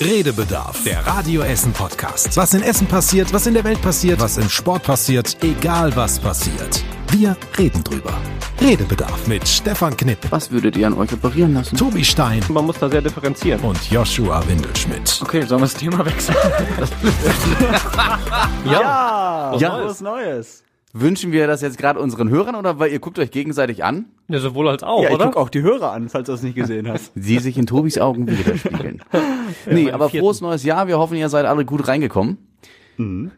Redebedarf, der Radio Essen Podcast. Was in Essen passiert, was in der Welt passiert, was im Sport passiert, egal was passiert. Wir reden drüber. Redebedarf mit Stefan Knipp, Was würdet ihr an euch operieren lassen? Tobi Stein Man muss da sehr differenzieren. und Joshua Windelschmidt. Okay, sollen wir das Thema wechseln? Ja, was Ja. Neues. Was Neues. Wünschen wir das jetzt gerade unseren Hörern oder weil ihr guckt euch gegenseitig an? Ja, sowohl als auch, Ja, ich oder? guck auch die Hörer an, falls du das nicht gesehen hast. Sie sich in Tobis Augen widerspiegeln. nee, aber vierten. frohes neues Jahr. Wir hoffen, ihr seid alle gut reingekommen.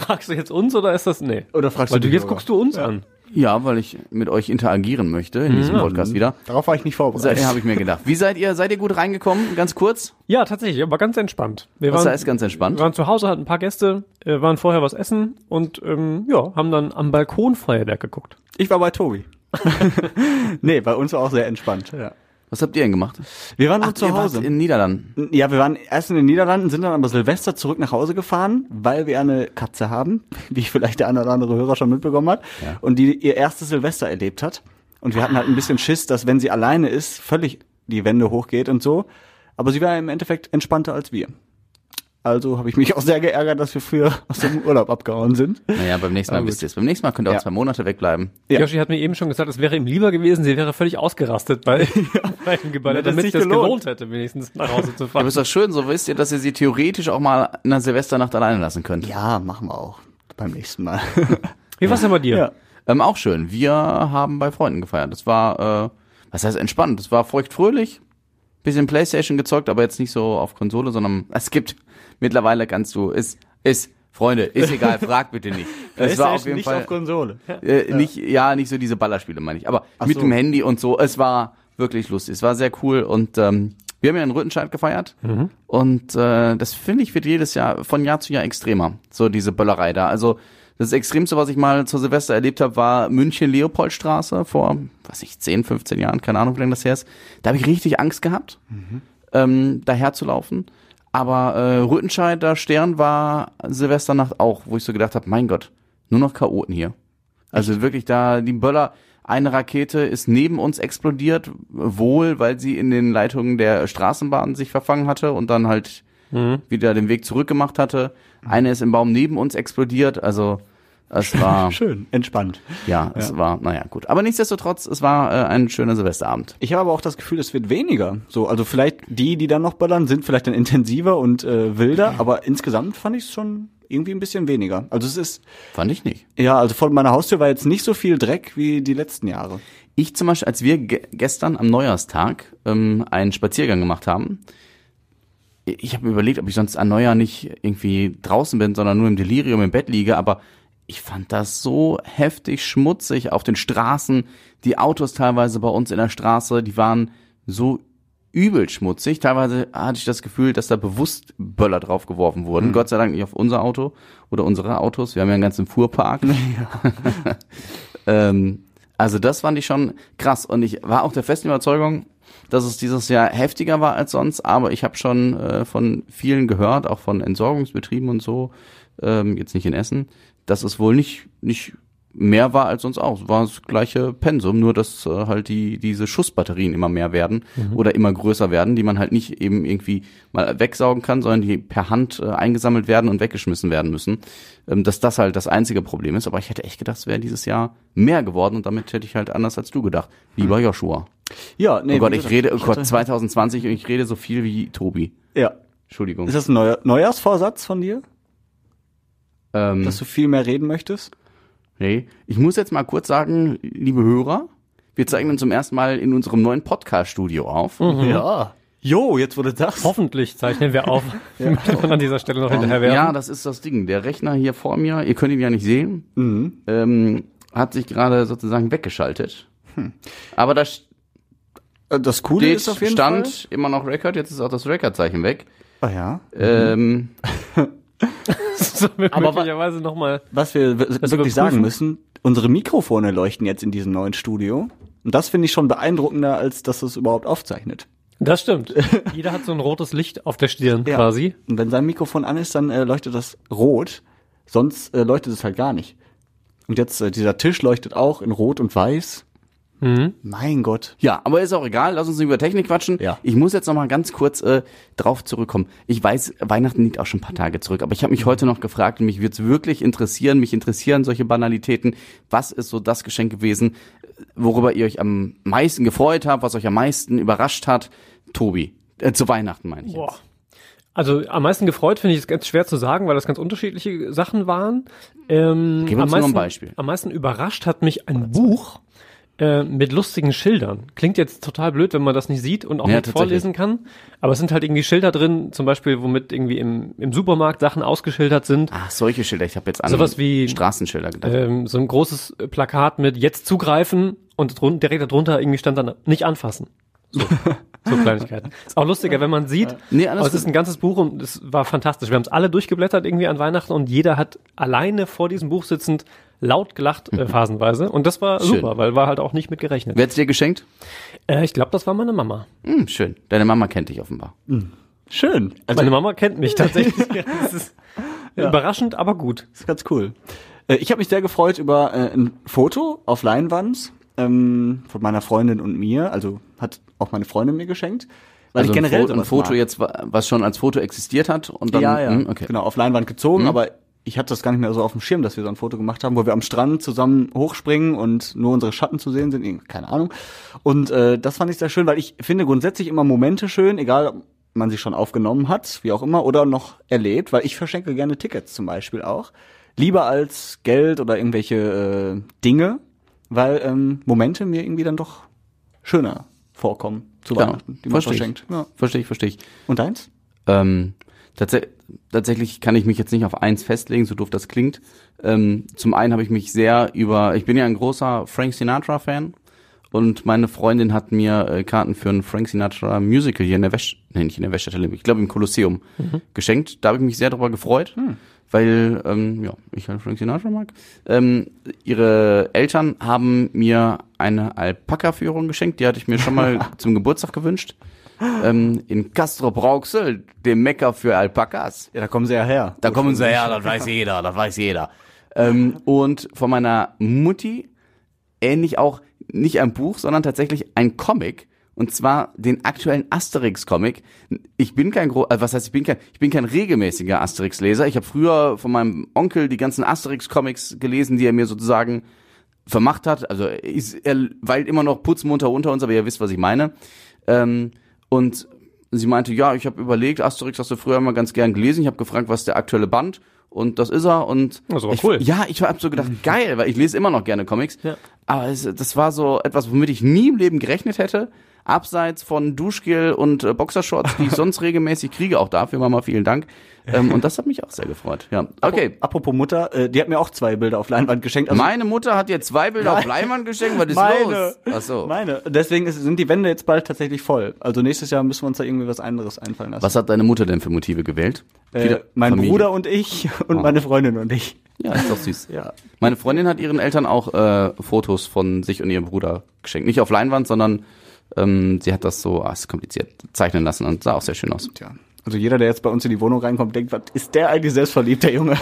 Fragst du jetzt uns oder ist das nee? Oder fragst Weil du du jetzt Hörer? guckst du uns an. Ja, weil ich mit euch interagieren möchte in diesem Podcast wieder. Darauf war ich nicht vorbereitet. habe ich mir gedacht. Wie seid ihr? Seid ihr gut reingekommen? Ganz kurz. Ja, tatsächlich, aber ganz entspannt. Wir Was waren, heißt ganz entspannt? wir waren zu Hause, hatten ein paar Gäste, äh, waren vorher was essen und ähm, ja, haben dann am Balkon Feuerwerk geguckt. Ich war bei Tobi. nee, bei uns war auch sehr entspannt. Ja. Was habt ihr denn gemacht? Wir waren nur Ach, zu ihr wart Hause. in den Niederlanden. Ja, wir waren erst in den Niederlanden, sind dann aber Silvester zurück nach Hause gefahren, weil wir eine Katze haben, wie vielleicht der eine oder andere Hörer schon mitbekommen hat, Ja. und die ihr erstes Silvester erlebt hat. Und wir hatten halt ein bisschen Schiss, dass wenn sie alleine ist, völlig die Wände hochgeht und so. Aber sie war im Endeffekt entspannter als wir. Also habe ich mich auch sehr geärgert, dass wir früher aus dem Urlaub abgehauen sind. Naja, beim nächsten Mal Aber wisst ihr es. Beim nächsten Mal könnt ihr auch Ja. zwei Monate wegbleiben. Ja. Yoshi hat mir eben schon gesagt, es wäre ihm lieber gewesen, sie wäre völlig ausgerastet bei, bei dem Gebäude, damit sich es das gelohnt. gelohnt hätte, wenigstens nach Hause zu Aber fahren. ist doch schön, so wisst ihr, dass ihr sie theoretisch auch mal in einer Silvesternacht alleine lassen könnt. Ja, machen wir auch beim nächsten Mal. Wie war's denn bei dir? ja. Ähm, auch schön. Wir haben bei Freunden gefeiert. Das war, äh, was heißt entspannt? Das war feuchtfröhlich. Bisschen Playstation gezockt, aber jetzt nicht so auf Konsole, sondern es gibt mittlerweile kannst du, ist, ist, Freunde, ist egal, frag bitte nicht. Es war auf jeden nicht Fall auf Konsole. äh, nicht, ja, nicht so diese Ballerspiele, meine ich, aber Ach mit so. dem Handy und so. Es war wirklich lustig. Es war sehr cool und ähm, wir haben ja in Rüttenscheid gefeiert und äh, das finde ich wird jedes Jahr von Jahr zu Jahr extremer. So diese Böllerei da. Also das Extremste, was ich mal zur Silvester erlebt habe, war München Leopoldstraße vor, was ich 10, 15 Jahren, keine Ahnung, wie lange das her ist. Da habe ich richtig Angst gehabt, ähm, daher zu laufen. Aber äh, Rüttenscheid, da Stern war Silvesternacht auch, wo ich so gedacht habe, mein Gott, nur noch Chaoten hier. Also wirklich da, die Böller, eine Rakete ist neben uns explodiert, wohl, weil sie in den Leitungen der Straßenbahn sich verfangen hatte und dann halt wieder den Weg zurückgemacht hatte. Eine ist im Baum neben uns explodiert, also es war, Schön, entspannt. ja, es war, naja, gut. Aber nichtsdestotrotz, es war äh, ein schöner Silvesterabend. Ich habe aber auch das Gefühl, es wird weniger. So, also vielleicht die, die dann noch böllern, sind vielleicht dann intensiver und äh, wilder, aber insgesamt fand ich es schon irgendwie ein bisschen weniger. Also es ist, Fand ich nicht. ja, also vor meiner Haustür war jetzt nicht so viel Dreck wie die letzten Jahre. Ich zum Beispiel, als wir ge gestern am Neujahrstag ähm, einen Spaziergang gemacht haben, ich habe mir überlegt, ob ich sonst an Neujahr nicht irgendwie draußen bin, sondern nur im Delirium im Bett liege, aber ich fand das so heftig schmutzig auf den Straßen. Die Autos teilweise bei uns in der Straße, die waren so übel schmutzig. Teilweise hatte ich das Gefühl, dass da bewusst Böller drauf geworfen wurden. Gott sei Dank nicht auf unser Auto oder unsere Autos. Wir haben ja einen ganzen Fuhrpark. ähm, also das fand ich schon krass. Und ich war auch der festen Überzeugung, dass es dieses Jahr heftiger war als sonst. Aber ich habe schon äh, von vielen gehört, auch von Entsorgungsbetrieben und so, ähm, jetzt nicht in Essen, dass es wohl nicht, nicht mehr war als sonst auch. Es war das gleiche Pensum, nur dass äh, halt die diese Schussbatterien immer mehr werden oder immer größer werden, die man halt nicht eben irgendwie mal wegsaugen kann, sondern die per Hand äh, eingesammelt werden und weggeschmissen werden müssen. Ähm, dass das halt das einzige Problem ist. Aber ich hätte echt gedacht, es wäre dieses Jahr mehr geworden und damit hätte ich halt anders als du gedacht. Lieber Joshua. Ja, nee. oh Gott, ich rede, oh Gott, hatte- 2020 und ich rede so viel wie Tobi. Ja. Entschuldigung. Ist das ein neuer Neujahrsvorsatz von dir, Ähm, dass du viel mehr reden möchtest? Nee, ich muss jetzt mal kurz sagen, liebe Hörer, wir zeigen uns zum ersten Mal in unserem neuen Podcast-Studio auf. Ja. Jo, jetzt wurde das. Hoffentlich zeichnen wir auf. Möchte man an dieser Stelle noch hinterher werfen. Ja, das ist das Ding. Der Rechner hier vor mir, ihr könnt ihn ja nicht sehen, Mhm. ähm, hat sich gerade sozusagen weggeschaltet. Aber da Äh, Das Coole steht, ist auf jeden stand immer noch Record, jetzt ist auch das Record-Zeichen weg. Fall. Ah ja. Ähm, so, wir Aber möglicherweise noch mal. Was wir wirklich überprüfen? sagen müssen, unsere Mikrofone leuchten jetzt in diesem neuen Studio. Und das finde ich schon beeindruckender, als dass es überhaupt aufzeichnet. Das stimmt. Jeder hat so ein rotes Licht auf der Stirn Ja. quasi. Und wenn sein Mikrofon an ist, dann äh, leuchtet das rot. Sonst äh, leuchtet es halt gar nicht. Und jetzt, äh, dieser Tisch leuchtet auch in rot und weiß. Mein Gott. Ja, aber ist auch egal, lass uns nicht über Technik quatschen. Ja. Ich muss jetzt noch mal ganz kurz äh, drauf zurückkommen. Ich weiß, Weihnachten liegt auch schon ein paar Tage zurück, aber ich habe mich heute noch gefragt und mich würde es wirklich interessieren, mich interessieren solche Banalitäten. Was ist so das Geschenk gewesen, worüber ihr euch am meisten gefreut habt, was euch am meisten überrascht hat? Tobi, äh, zu Weihnachten meine ich Boah. jetzt. Also am meisten gefreut finde ich es ganz schwer zu sagen, weil das ganz unterschiedliche Sachen waren. Ähm, Gib uns am nur ein meisten, Beispiel. Am meisten überrascht hat mich ein Buch äh, mit lustigen Schildern. Klingt jetzt total blöd, wenn man das nicht sieht und auch Ja, nicht vorlesen kann. Aber es sind halt irgendwie Schilder drin, zum Beispiel, womit irgendwie im, im Supermarkt Sachen ausgeschildert sind. Ach, solche Schilder. Ich habe jetzt an Sowas wie- Straßenschilder gedacht. Ähm, so ein großes Plakat mit jetzt zugreifen und drun direkt darunter irgendwie stand dann nicht anfassen. So, so Kleinigkeiten. Ist auch lustiger, wenn man sieht. Nee, alles aber es ist ein ganzes Buch und es war fantastisch. Wir haben es alle durchgeblättert irgendwie an Weihnachten und jeder hat alleine vor diesem Buch sitzend laut gelacht äh, phasenweise und das war Schön. super, weil war halt auch nicht mit gerechnet. Wer hat's dir geschenkt? Äh, ich glaube, das war meine Mama. Hm, schön. Deine Mama kennt dich offenbar. Schön. Also, Meine Mama kennt mich tatsächlich. das ist überraschend, aber gut. Das ist ganz cool. Äh, Ich habe mich sehr gefreut über äh, ein Foto auf Leinwand ähm, von meiner Freundin und mir. Also hat auch meine Freundin mir geschenkt. Weil Also ich generell ein, Fo ein Foto mag. jetzt, wa- was schon als Foto existiert hat und dann ja, ja, hm, okay. genau, auf Leinwand gezogen, Mhm. aber ich hatte das gar nicht mehr so auf dem Schirm, dass wir so ein Foto gemacht haben, wo wir am Strand zusammen hochspringen und nur unsere Schatten zu sehen sind, keine Ahnung. Und äh, das fand ich sehr schön, weil ich finde grundsätzlich immer Momente schön, egal ob man sie schon aufgenommen hat, wie auch immer, oder noch erlebt, weil ich verschenke gerne Tickets zum Beispiel auch. Lieber als Geld oder irgendwelche äh, Dinge, weil ähm, Momente mir irgendwie dann doch schöner vorkommen zu Ja, Weihnachten, die man verstehe ich. verschenkt. Ja. Verstehe ich, verstehe ich. Und deins? Ähm, tats tatsächlich kann ich mich jetzt nicht auf eins festlegen, so doof das klingt. Ähm, zum einen habe ich mich sehr über, ich bin ja ein großer Frank Sinatra-Fan und meine Freundin hat mir äh, Karten für ein Frank Sinatra Musical hier in der Wäsch, nee, nicht in der Wäschstelle, ich glaube im Kolosseum geschenkt. Da habe ich mich sehr darüber gefreut, weil ähm, ja, ich halt Frank Sinatra mag. Ähm, ihre Eltern haben mir eine Alpaka-Führung geschenkt, die hatte ich mir schon mal zum Geburtstag gewünscht. Ähm, in Castro Brauxel, dem Mecker für Alpakas. Ja, da kommen sie ja her. Da kommen sie her, das weiß jeder, das weiß jeder. Ähm, und von meiner Mutti ähnlich auch nicht ein Buch, sondern tatsächlich ein Comic. Und zwar den aktuellen Asterix-Comic. Ich bin kein gro äh, was heißt ich bin kein ich bin kein regelmäßiger Asterix-Leser. Ich habe früher von meinem Onkel die ganzen Asterix-Comics gelesen, die er mir sozusagen vermacht hat. Also ist, er weilt immer noch putzmunter unter uns, aber ihr wisst, was ich meine. Ähm, und sie meinte, ja, ich habe überlegt, Asterix hast du früher immer ganz gern gelesen. Ich habe gefragt, was ist der aktuelle Band und das ist er und Das ist aber ich, cool. ja, ich habe so gedacht, geil, weil ich lese immer noch gerne Comics. Ja. Aber es, das war so etwas, womit ich nie im Leben gerechnet hätte. Abseits von Duschgel und äh, Boxershorts, die ich sonst regelmäßig kriege, auch dafür Mama vielen Dank. Ähm, und das hat mich auch sehr gefreut. Ja, okay. Apropos Mutter, äh, die hat mir auch zwei Bilder auf Leinwand geschenkt. Also Meine Mutter hat dir zwei Bilder auf Leinwand geschenkt. Was ist meine, los? Ach so. meine. Deswegen ist, sind die Wände jetzt bald tatsächlich voll. Also nächstes Jahr müssen wir uns da irgendwie was anderes einfallen lassen. Was hat deine Mutter denn für Motive gewählt? äh, mein Familie. Bruder und ich und Ah. meine Freundin und ich. Ja, ist doch süß. Ja. Meine Freundin hat ihren Eltern auch äh, Fotos von sich und ihrem Bruder geschenkt. Nicht auf Leinwand, sondern ähm, sie hat das so, ah, ist kompliziert, zeichnen lassen und sah auch sehr schön aus. Tja. Also jeder, der jetzt bei uns in die Wohnung reinkommt, denkt, was ist der eigentlich selbstverliebt, der Junge?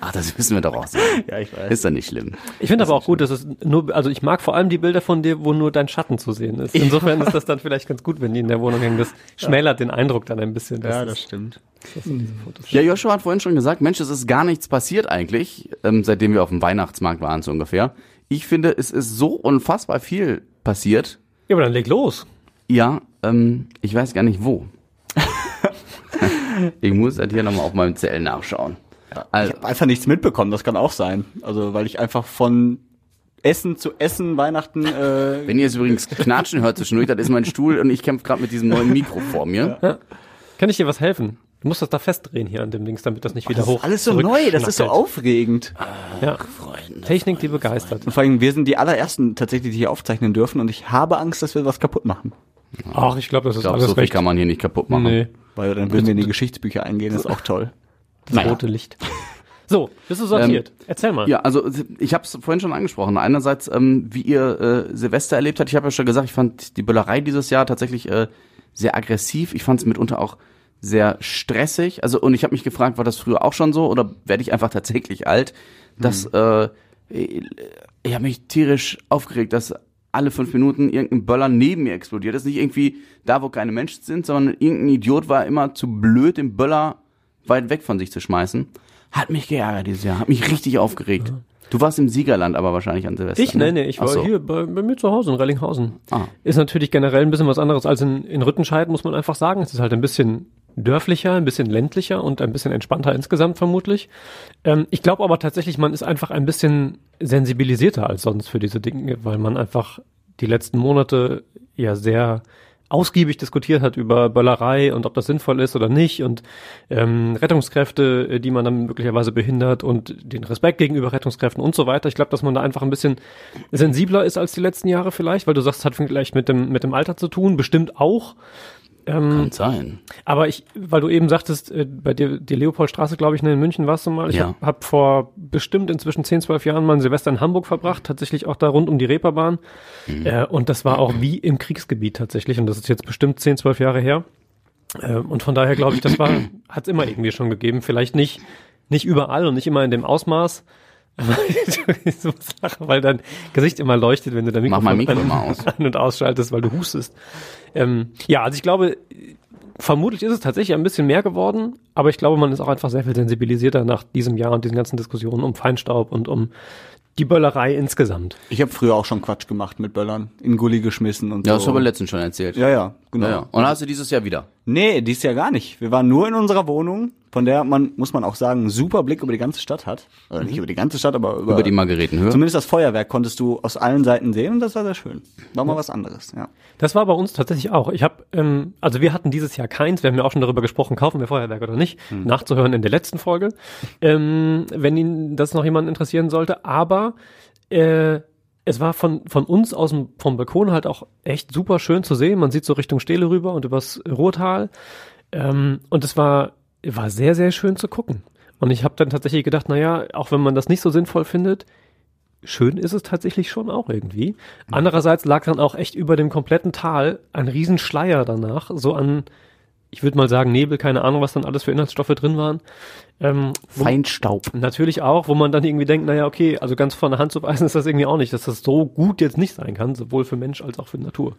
Ach, das wissen wir doch auch. sagen. ja, ich weiß. Ist ja nicht schlimm. Ich finde aber auch gut, dass es nur, also ich mag vor allem die Bilder von dir, wo nur dein Schatten zu sehen ist. Insofern ist das dann vielleicht ganz gut, wenn die in der Wohnung hängen. Das schmälert den Eindruck dann ein bisschen. dass ja, das stimmt. Ja, Joshua hat vorhin schon gesagt, Mensch, es ist gar nichts passiert eigentlich, ähm, seitdem wir auf dem Weihnachtsmarkt waren, so ungefähr. Ich finde, es ist so unfassbar viel passiert. Ja, aber dann leg los. Ja, ähm, ich weiß gar nicht wo. Ich muss halt hier nochmal auf meinem Zell nachschauen. Ich Also, habe einfach nichts mitbekommen, das kann auch sein. Also, weil ich einfach von Essen zu Essen, Weihnachten, äh, wenn ihr es übrigens knatschen hört zwischendurch, das ist mein Stuhl und ich kämpfe gerade mit diesem neuen Mikro vor mir. Kann ich dir was helfen? Du musst das da festdrehen hier an dem Dings, damit das nicht wieder das hoch ist alles so neu, das ist so aufregend. Ja. Freunde. Technik, die begeistert. Und vor allem, wir sind die allerersten tatsächlich, die hier aufzeichnen dürfen und ich habe Angst, dass wir was kaputt machen. Ach, ich glaube, das Ich ist glaube, alles so viel recht. kann man hier nicht kaputt machen. Nee, Weil dann würden wir in die Geschichtsbücher eingehen, das ist auch toll. das rote Licht. So, bist du sortiert? Erzähl mal. Ja, also ich habe es vorhin schon angesprochen. Einerseits, ähm, wie ihr äh, Silvester erlebt habt. Ich habe ja schon gesagt, ich fand die Böllerei dieses Jahr tatsächlich äh, sehr aggressiv. Ich fand es mitunter auch sehr stressig. Also und ich habe mich gefragt, war das früher auch schon so oder werde ich einfach tatsächlich alt? Dass äh, ich habe mich tierisch aufgeregt, dass alle fünf Minuten irgendein Böller neben mir explodiert. Das ist nicht irgendwie da, wo keine Menschen sind, sondern irgendein Idiot war immer zu blöd, den Böller weit weg von sich zu schmeißen. Hat mich geärgert dieses Jahr, hat mich richtig aufgeregt. Du warst im Siegerland aber wahrscheinlich an Silvester. Ich? ne? Nee, nee, ich war so. hier bei, bei mir zu Hause in Rellinghausen. Ah. Ist natürlich generell ein bisschen was anderes als in, in Rüttenscheid, muss man einfach sagen. Es ist halt ein bisschen dörflicher, ein bisschen ländlicher und ein bisschen entspannter insgesamt vermutlich. Ähm, ich glaube aber tatsächlich, man ist einfach ein bisschen sensibilisierter als sonst für diese Dinge, weil man einfach die letzten Monate ja sehr ausgiebig diskutiert hat über Böllerei und ob das sinnvoll ist oder nicht und ähm, Rettungskräfte, äh, die man dann möglicherweise behindert und den Respekt gegenüber Rettungskräften und so weiter. Ich glaube, dass man da einfach ein bisschen sensibler ist als die letzten Jahre vielleicht, weil du sagst, es hat vielleicht mit dem mit dem Alter zu tun, bestimmt auch. Ähm, Kann sein. aber ich, weil du eben sagtest, äh, bei dir, die Leopoldstraße, glaube ich, in München warst du mal. Ich Ja. habe hab vor bestimmt inzwischen 10, 12 Jahren mal ein Silvester in Hamburg verbracht, tatsächlich auch da rund um die Reeperbahn. Äh, und das war auch wie im Kriegsgebiet tatsächlich. Und das ist jetzt bestimmt 10, 12 Jahre her. Äh, und von daher glaube ich, das war, hat es immer irgendwie schon gegeben. Vielleicht nicht, nicht überall und nicht immer in dem Ausmaß. Aber ich muss lachen, weil dein Gesicht immer leuchtet, wenn du dein Mach Mikrofon mein Mikro an, mal aus. an und ausschaltest, weil du hustest. Ähm, ja, also ich glaube, vermutlich ist es tatsächlich ein bisschen mehr geworden, aber ich glaube, man ist auch einfach sehr viel sensibilisierter nach diesem Jahr und diesen ganzen Diskussionen um Feinstaub und um die Böllerei insgesamt. Ich habe früher auch schon Quatsch gemacht mit Böllern, in Gully geschmissen und Ja, so. das haben wir letztens schon erzählt. ja, ja, genau. Ja, ja. Und hast du dieses Jahr wieder? Nee, dies Jahr gar nicht. Wir waren nur in unserer Wohnung, von der man, muss man auch sagen, einen super Blick über die ganze Stadt hat. Oder nicht über die ganze Stadt, aber über, Über die Margaretenhöhe? Zumindest das Feuerwerk konntest du aus allen Seiten sehen und das war sehr schön. War mal was anderes, ja. Das war bei uns tatsächlich auch. Ich habe, ähm, also wir hatten dieses Jahr keins. Wir haben ja auch schon darüber gesprochen, kaufen wir Feuerwerk oder nicht. Nachzuhören in der letzten Folge, ähm, wenn Ihnen das noch jemand interessieren sollte. Aber äh, es war von von uns aus dem vom Balkon halt auch echt super schön zu sehen. Man sieht so Richtung Stele rüber und übers Ruhrtal. Ähm, und es war war sehr sehr schön zu gucken. Und ich habe dann tatsächlich gedacht, naja, auch wenn man das nicht so sinnvoll findet, schön ist es tatsächlich schon auch irgendwie. Andererseits lag dann auch echt über dem kompletten Tal ein Riesenschleier danach, so an, ich würde mal sagen, Nebel, keine Ahnung, was dann alles für Inhaltsstoffe drin waren. Ähm, Feinstaub. Natürlich auch, wo man dann irgendwie denkt, naja, okay, also ganz von der Hand zu weisen ist das irgendwie auch nicht, dass das so gut jetzt nicht sein kann, sowohl für Mensch als auch für Natur.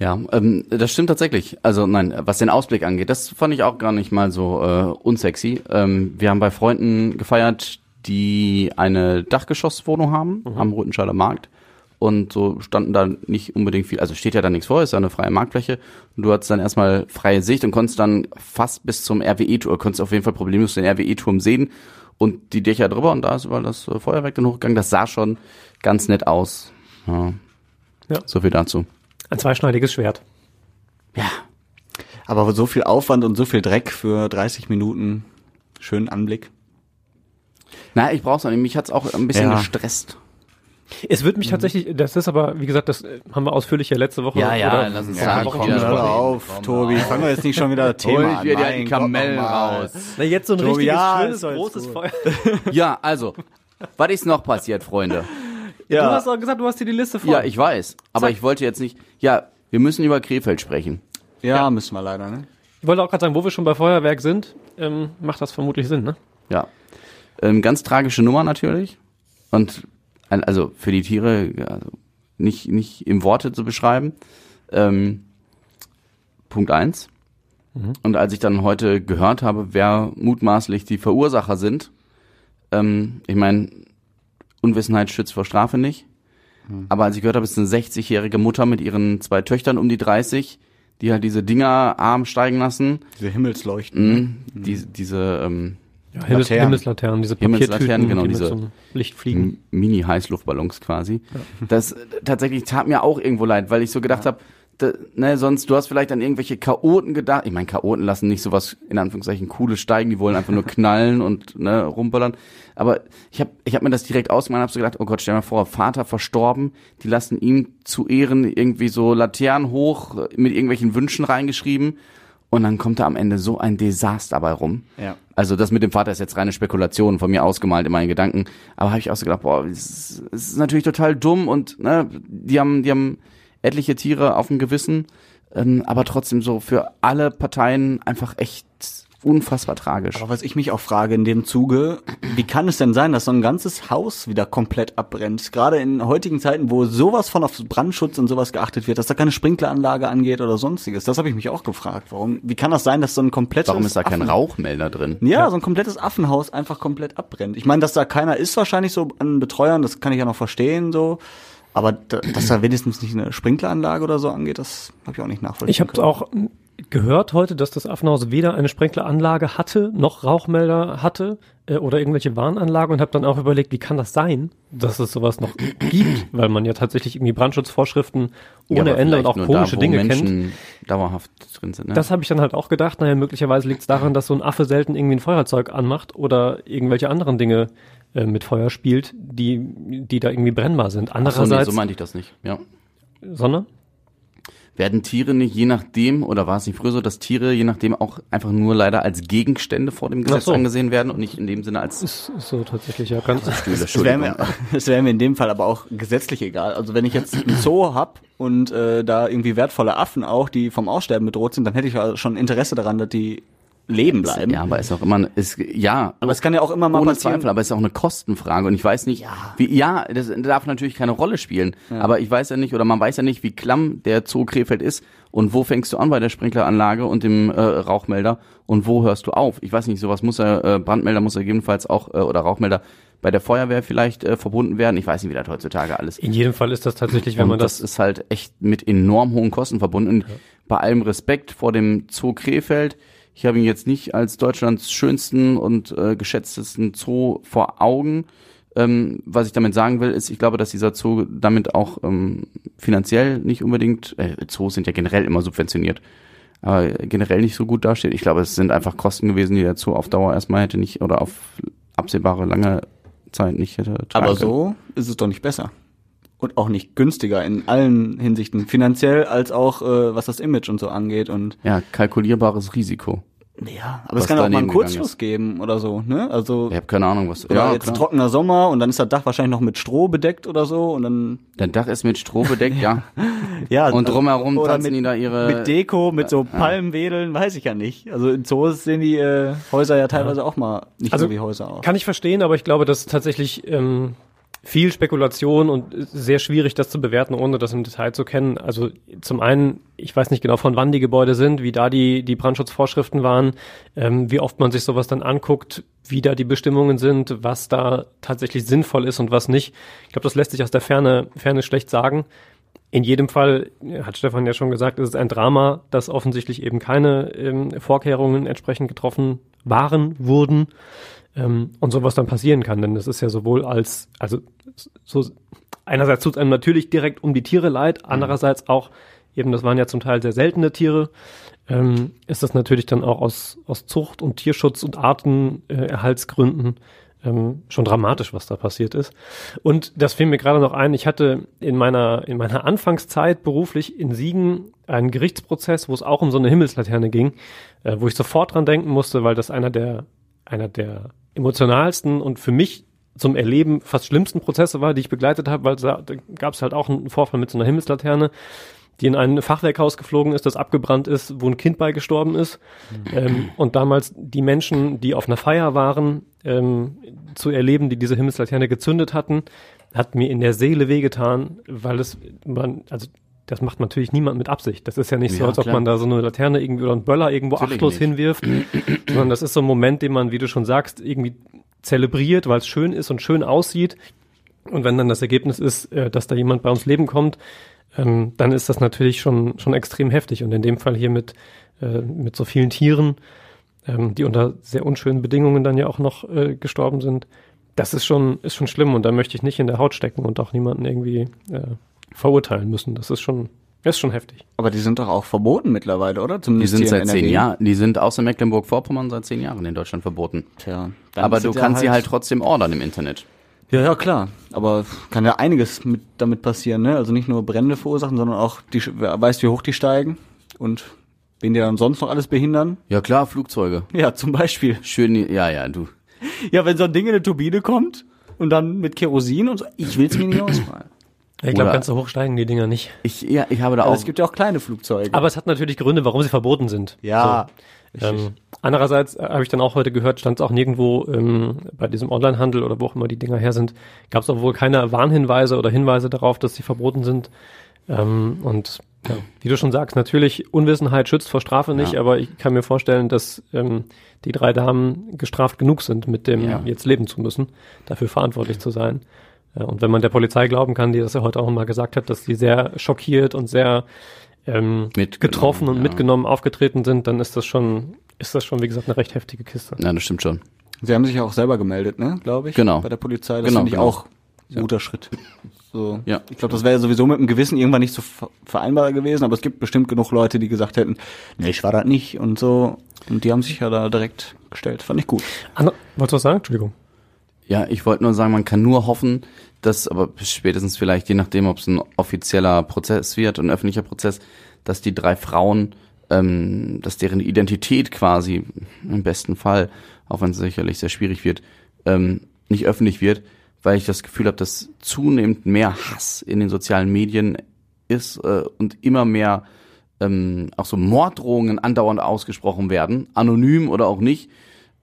Ja, ähm, das stimmt tatsächlich. Also nein, was den Ausblick angeht, das fand ich auch gar nicht mal so äh, unsexy. Ähm, wir haben bei Freunden gefeiert, die eine Dachgeschosswohnung haben am Rothenscheider Markt. Und so standen da nicht unbedingt viel, also steht ja da nichts vor, ist ja eine freie Marktfläche. Und du hattest dann erstmal freie Sicht und konntest dann fast bis zum RWE-Tour, konntest auf jeden Fall problemlos den RWE-Turm sehen und die Dächer drüber und da ist überall das äh, Feuerwerk dann hochgegangen. Das sah schon ganz nett aus. Ja. Ja. So viel dazu. Ein zweischneidiges Schwert. Ja, Aber so viel Aufwand und so viel Dreck für 30 Minuten. Schönen Anblick. Na, ich brauch's noch nicht. Mich hat's auch ein bisschen Ja. gestresst. Es wird mich tatsächlich, das ist aber, wie gesagt, das äh, haben wir ausführlich ja letzte Woche Ja, ja, oder lass uns Wochen komm. Hör auf, Tobi. Fangen wir jetzt nicht schon wieder Thema Hol an. ich wieder die Kamellen raus. Na, jetzt so ein Tobi, richtiges, ja, schönes, großes gut. Feuer. Ja, also, was ist noch passiert, Freunde? Du Ja. hast auch gesagt, du hast dir die Liste vor. Ja, ich weiß. Aber Zack. ich wollte jetzt nicht. Ja, wir müssen über Krefeld sprechen. ja, müssen wir leider, ne? Ich wollte auch gerade sagen, wo wir schon bei Feuerwerk sind, ähm, macht das vermutlich Sinn, ne? Ja. Ähm, ganz tragische Nummer natürlich. Und ein- also für die Tiere also nicht, nicht im Worte zu beschreiben. Ähm, Punkt eins. Und als ich dann heute gehört habe, wer mutmaßlich die Verursacher sind, ähm, ich meine, Unwissenheit schützt vor Strafe nicht. Aber als ich gehört habe, es ist eine 60-jährige Mutter mit ihren zwei Töchtern um die 30, die halt diese Dinger arm steigen lassen. Diese Himmelsleuchten. Mhm. Die, diese ähm, Ja, Himmels Laternen. Himmelslaternen, diese Himmelslaternen, Papiertüten, genau, die diese- so einem Licht fliegen. M- Mini-Heißluftballons quasi. Das äh, tatsächlich tat mir auch irgendwo leid, weil ich so gedacht hab, habe, ne, sonst, du hast vielleicht an irgendwelche Chaoten gedacht. Ich meine, Chaoten lassen nicht sowas, in Anführungszeichen, Cooles steigen, die wollen einfach nur knallen und ne, rumballern. Aber ich habe ich hab mir das direkt ausgemalt und hab so gedacht, oh Gott, stell dir mal vor, Vater verstorben, die lassen ihm zu Ehren irgendwie so Laternen hoch mit irgendwelchen Wünschen reingeschrieben. Und dann kommt da am Ende so ein Desaster dabei rum. Ja. Also das mit dem Vater ist jetzt reine Spekulation von mir ausgemalt in meinen Gedanken. Aber habe ich auch so gedacht, boah, es ist, ist natürlich total dumm und ne, die haben, die haben etliche Tiere auf dem Gewissen, ähm, aber trotzdem so für alle Parteien einfach echt unfassbar tragisch. Aber was ich mich auch frage in dem Zuge, wie kann es denn sein, dass so ein ganzes Haus wieder komplett abbrennt? Gerade in heutigen Zeiten, wo sowas von auf Brandschutz und sowas geachtet wird, dass da keine Sprinkleranlage angeht oder sonstiges. Das habe ich mich auch gefragt. Warum, wie kann das sein, dass so ein komplettes Warum ist da kein Affen- Rauchmelder drin? Ja, so ein komplettes Affenhaus einfach komplett abbrennt. Ich meine, dass da keiner ist wahrscheinlich so an Betreuern, das kann ich ja noch verstehen so. Aber da, dass da wenigstens nicht eine Sprinkleranlage oder so angeht, das habe ich auch nicht nachvollziehen Ich habe auch gehört heute, dass das Affenhaus weder eine Sprinkleranlage hatte, noch Rauchmelder hatte äh, oder irgendwelche Warnanlagen und habe dann auch überlegt, wie kann das sein, dass es sowas noch gibt, weil man ja tatsächlich irgendwie Brandschutzvorschriften Ja, ohne aber Ende und auch komische da, Dinge Menschen kennt. dauerhaft drin sind. Ne? Das habe ich dann halt auch gedacht, naja, möglicherweise liegt es daran, dass so ein Affe selten irgendwie ein Feuerzeug anmacht oder irgendwelche anderen Dinge äh, mit Feuer spielt, die, die da irgendwie brennbar sind. Ach so, nee, Andererseits, so meinte ich das nicht. Ja. sondern? Werden Tiere nicht je nachdem, oder war es nicht früher so, dass Tiere je nachdem auch einfach nur leider als Gegenstände vor dem Gesetz so. angesehen werden und nicht in dem Sinne als Ist, ist so tatsächlich, ja, ganz. Stühle? Es wäre mir, es wär mir in dem Fall aber auch gesetzlich egal. Also wenn ich jetzt einen Zoo hab und äh, da irgendwie wertvolle Affen auch, die vom Aussterben bedroht sind, dann hätte ich ja schon Interesse daran, dass die leben bleiben. Ja, aber ist auch immer, ist, ja, Aber es kann ja auch immer mal ohne passieren. Zweifel, aber es ist auch eine Kostenfrage und ich weiß nicht, wie, ja, das darf natürlich keine Rolle spielen, aber ich weiß ja nicht, oder man weiß ja nicht, wie klamm der Zoo Krefeld ist und wo fängst du an bei der Sprinkleranlage und dem äh, Rauchmelder und wo hörst du auf? Ich weiß nicht, sowas muss ja, äh, Brandmelder muss ja gegebenenfalls auch, äh, oder Rauchmelder bei der Feuerwehr vielleicht äh, verbunden werden. Ich weiß nicht, wie das heutzutage alles In jedem Fall ist das tatsächlich, wenn und man das, das, ist halt echt mit enorm hohen Kosten verbunden. Und bei allem Respekt vor dem Zoo Krefeld, ich habe ihn jetzt nicht als Deutschlands schönsten und äh, geschätztesten Zoo vor Augen. Ähm, was ich damit sagen will, ist, ich glaube, dass dieser Zoo damit auch ähm, finanziell nicht unbedingt, äh, Zoos sind ja generell immer subventioniert, aber generell nicht so gut dasteht. Ich glaube, es sind einfach Kosten gewesen, die der Zoo auf Dauer erstmal hätte nicht oder auf absehbare lange Zeit nicht hätte Aber so ist es doch nicht besser. Und auch nicht günstiger in allen Hinsichten. Finanziell als auch, äh, was das Image und so angeht. Und Ja, kalkulierbares Risiko. ja, aber es kann auch mal einen Kurzschluss geben oder so, ne? Also Ich habe keine Ahnung, was. oder jetzt klar. trockener Sommer und dann ist das Dach wahrscheinlich noch mit Stroh bedeckt oder so und dann Dein Dach ist mit Stroh bedeckt, ja. ja Und drumherum oder tanzen mit, die da ihre. mit Deko, mit so Palmwedeln, weiß ich ja nicht. Also in Zoos sehen die äh, Häuser ja teilweise auch mal nicht Also, so wie Häuser aus. kann ich verstehen, aber ich glaube, das ist tatsächlich ähm, viel Spekulation und sehr schwierig, das zu bewerten, ohne das im Detail zu kennen. Also zum einen, ich weiß nicht genau, von wann die Gebäude sind, wie da die, die Brandschutzvorschriften waren, ähm, wie oft man sich sowas dann anguckt, wie da die Bestimmungen sind, was da tatsächlich sinnvoll ist und was nicht. Ich glaube, das lässt sich aus der Ferne, Ferne schlecht sagen. In jedem Fall, hat Stefan ja schon gesagt, ist es ein Drama, dass offensichtlich eben keine ähm, Vorkehrungen entsprechend getroffen waren, wurden ähm, und sowas dann passieren kann. Denn das ist ja sowohl als, also so einerseits tut es einem natürlich direkt um die Tiere leid, andererseits auch eben, das waren ja zum Teil sehr seltene Tiere, ähm, ist das natürlich dann auch aus, aus Zucht und Tierschutz und Artenerhaltsgründen ähm, schon dramatisch, was da passiert ist. Und das fiel mir gerade noch ein, ich hatte in meiner, in meiner Anfangszeit beruflich in Siegen einen Gerichtsprozess, wo es auch um so eine Himmelslaterne ging, äh, wo ich sofort dran denken musste, weil das einer der, einer der emotionalsten und für mich zum Erleben fast schlimmsten Prozesse war, die ich begleitet habe, weil da, gab es halt auch einen Vorfall mit so einer Himmelslaterne, die in ein Fachwerkhaus geflogen ist, das abgebrannt ist, wo ein Kind bei gestorben ist. Ähm, und damals die Menschen, die auf einer Feier waren, ähm, zu erleben, die diese Himmelslaterne gezündet hatten, hat mir in der Seele wehgetan, weil es, man, also das macht natürlich niemand mit Absicht. Das ist ja nicht so, Ja, als ob klar. man da so eine Laterne irgendwie oder einen Böller irgendwo Natürlich achtlos nicht. hinwirft, sondern das ist so ein Moment, den man, wie du schon sagst, irgendwie zelebriert, weil es schön ist und schön aussieht. Und wenn dann das Ergebnis ist, äh, dass da jemand bei uns Leben kommt, ähm, dann ist das natürlich schon, schon extrem heftig. Und in dem Fall hier mit, äh, mit so vielen Tieren, ähm, die unter sehr unschönen Bedingungen dann ja auch noch äh, gestorben sind, das ist schon, ist schon schlimm. Und da möchte ich nicht in der Haut stecken und auch niemanden irgendwie äh, verurteilen müssen. Das ist schon, das ist schon heftig. Aber die sind doch auch verboten mittlerweile, oder? die Zumindest sind hier in seit zehn NRW. Jahren, die sind außer Mecklenburg-Vorpommern seit zehn Jahren in Deutschland verboten. Tja, dann Aber du es kannst sie halt trotzdem ordern im Internet. Ja, ja, klar. Aber kann ja einiges mit, damit passieren, ne? Also nicht nur Brände verursachen, sondern auch, die, wer weiß, wie hoch die steigen und wen die dann sonst noch alles behindern. Ja klar, Flugzeuge. Ja, zum Beispiel. Schön, ja, ja, du. Ja, wenn so ein Ding in eine Turbine kommt und dann mit Kerosin und so, ich will's mir nicht ausmalen. Ich glaube, ganz so hoch steigen die Dinger nicht. Ich, ja, ich habe da Aber auch. es gibt ja auch kleine Flugzeuge. Aber es hat natürlich Gründe, warum sie verboten sind. ja, Ähm, andererseits äh, habe ich dann auch heute gehört, stand es auch nirgendwo ähm, bei diesem Onlinehandel oder wo auch immer die Dinger her sind, gab es auch wohl keine Warnhinweise oder Hinweise darauf, dass sie verboten sind. Ähm, und ja, wie du schon sagst, natürlich Unwissenheit schützt vor Strafe nicht, Ja. aber ich kann mir vorstellen, dass ähm, die drei Damen gestraft genug sind, mit dem Ja. jetzt leben zu müssen, dafür verantwortlich zu sein. Äh, und wenn man der Polizei glauben kann, die das ja heute auch mal gesagt hat, dass sie sehr schockiert und sehr ähm, getroffen und ja. mitgenommen aufgetreten sind, dann ist das schon, ist das schon, wie gesagt, eine recht heftige Kiste. Ja, das stimmt schon. Sie haben sich ja auch selber gemeldet, ne, glaube ich. Genau. Bei der Polizei. Das Genau, finde ich genau. auch ein guter Schritt. So. Ja. Ich glaube, das wäre sowieso mit dem Gewissen irgendwann nicht so ver- vereinbar gewesen, aber es gibt bestimmt genug Leute, die gesagt hätten, nee, ich war das nicht und so. Und die haben sich ja da direkt gestellt. Fand ich gut. Anna, wolltest du was sagen? Entschuldigung. Ja, ich wollte nur sagen, man kann nur hoffen, dass, aber spätestens vielleicht, je nachdem, ob es ein offizieller Prozess wird, ein öffentlicher Prozess, dass die drei Frauen, ähm, dass deren Identität quasi im besten Fall, auch wenn es sicherlich sehr schwierig wird, ähm, nicht öffentlich wird, weil ich das Gefühl habe, dass zunehmend mehr Hass in den sozialen Medien ist äh, und immer mehr ähm, auch so Morddrohungen andauernd ausgesprochen werden, anonym oder auch nicht.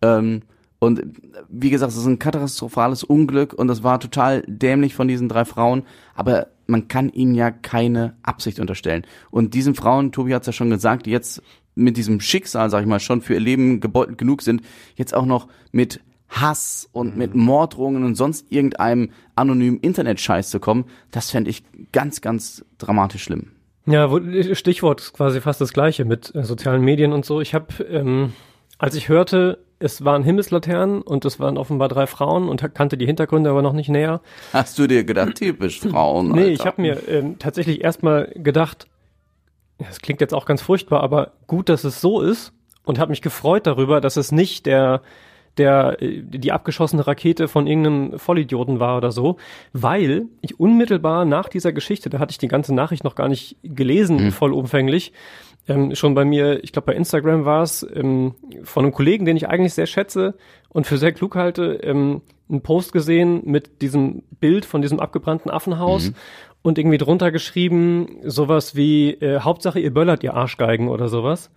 Ähm, und wie gesagt, es ist ein katastrophales Unglück und das war total dämlich von diesen drei Frauen, aber man kann ihnen ja keine Absicht unterstellen. Und diesen Frauen, Tobi hat es ja schon gesagt, die jetzt mit diesem Schicksal, sag ich mal, schon für ihr Leben gebeutelt genug sind, jetzt auch noch mit Hass und mit Morddrohungen und sonst irgendeinem anonymen Internet-Scheiß zu kommen, das fände ich ganz, ganz dramatisch schlimm. Ja, wo, Stichwort ist quasi fast das gleiche mit äh, sozialen Medien und so. Ich habe, ähm, als ich hörte, es waren Himmelslaternen und es waren offenbar drei Frauen und kannte die Hintergründe aber noch nicht näher. Hast du dir gedacht, typisch Frauen? Nee, Alter. ich habe mir ähm, tatsächlich erstmal gedacht, das klingt jetzt auch ganz furchtbar, aber gut, dass es so ist und habe mich gefreut darüber, dass es nicht der der äh, die abgeschossene Rakete von irgendeinem Vollidioten war oder so, weil ich unmittelbar nach dieser Geschichte, da hatte ich die ganze Nachricht noch gar nicht gelesen, vollumfänglich, ähm, schon bei mir, ich glaube bei Instagram war es, ähm, von einem Kollegen, den ich eigentlich sehr schätze und für sehr klug halte, ähm, einen Post gesehen mit diesem Bild von diesem abgebrannten Affenhaus und irgendwie drunter geschrieben, sowas wie äh, Hauptsache ihr böllert ihr Arschgeigen oder sowas.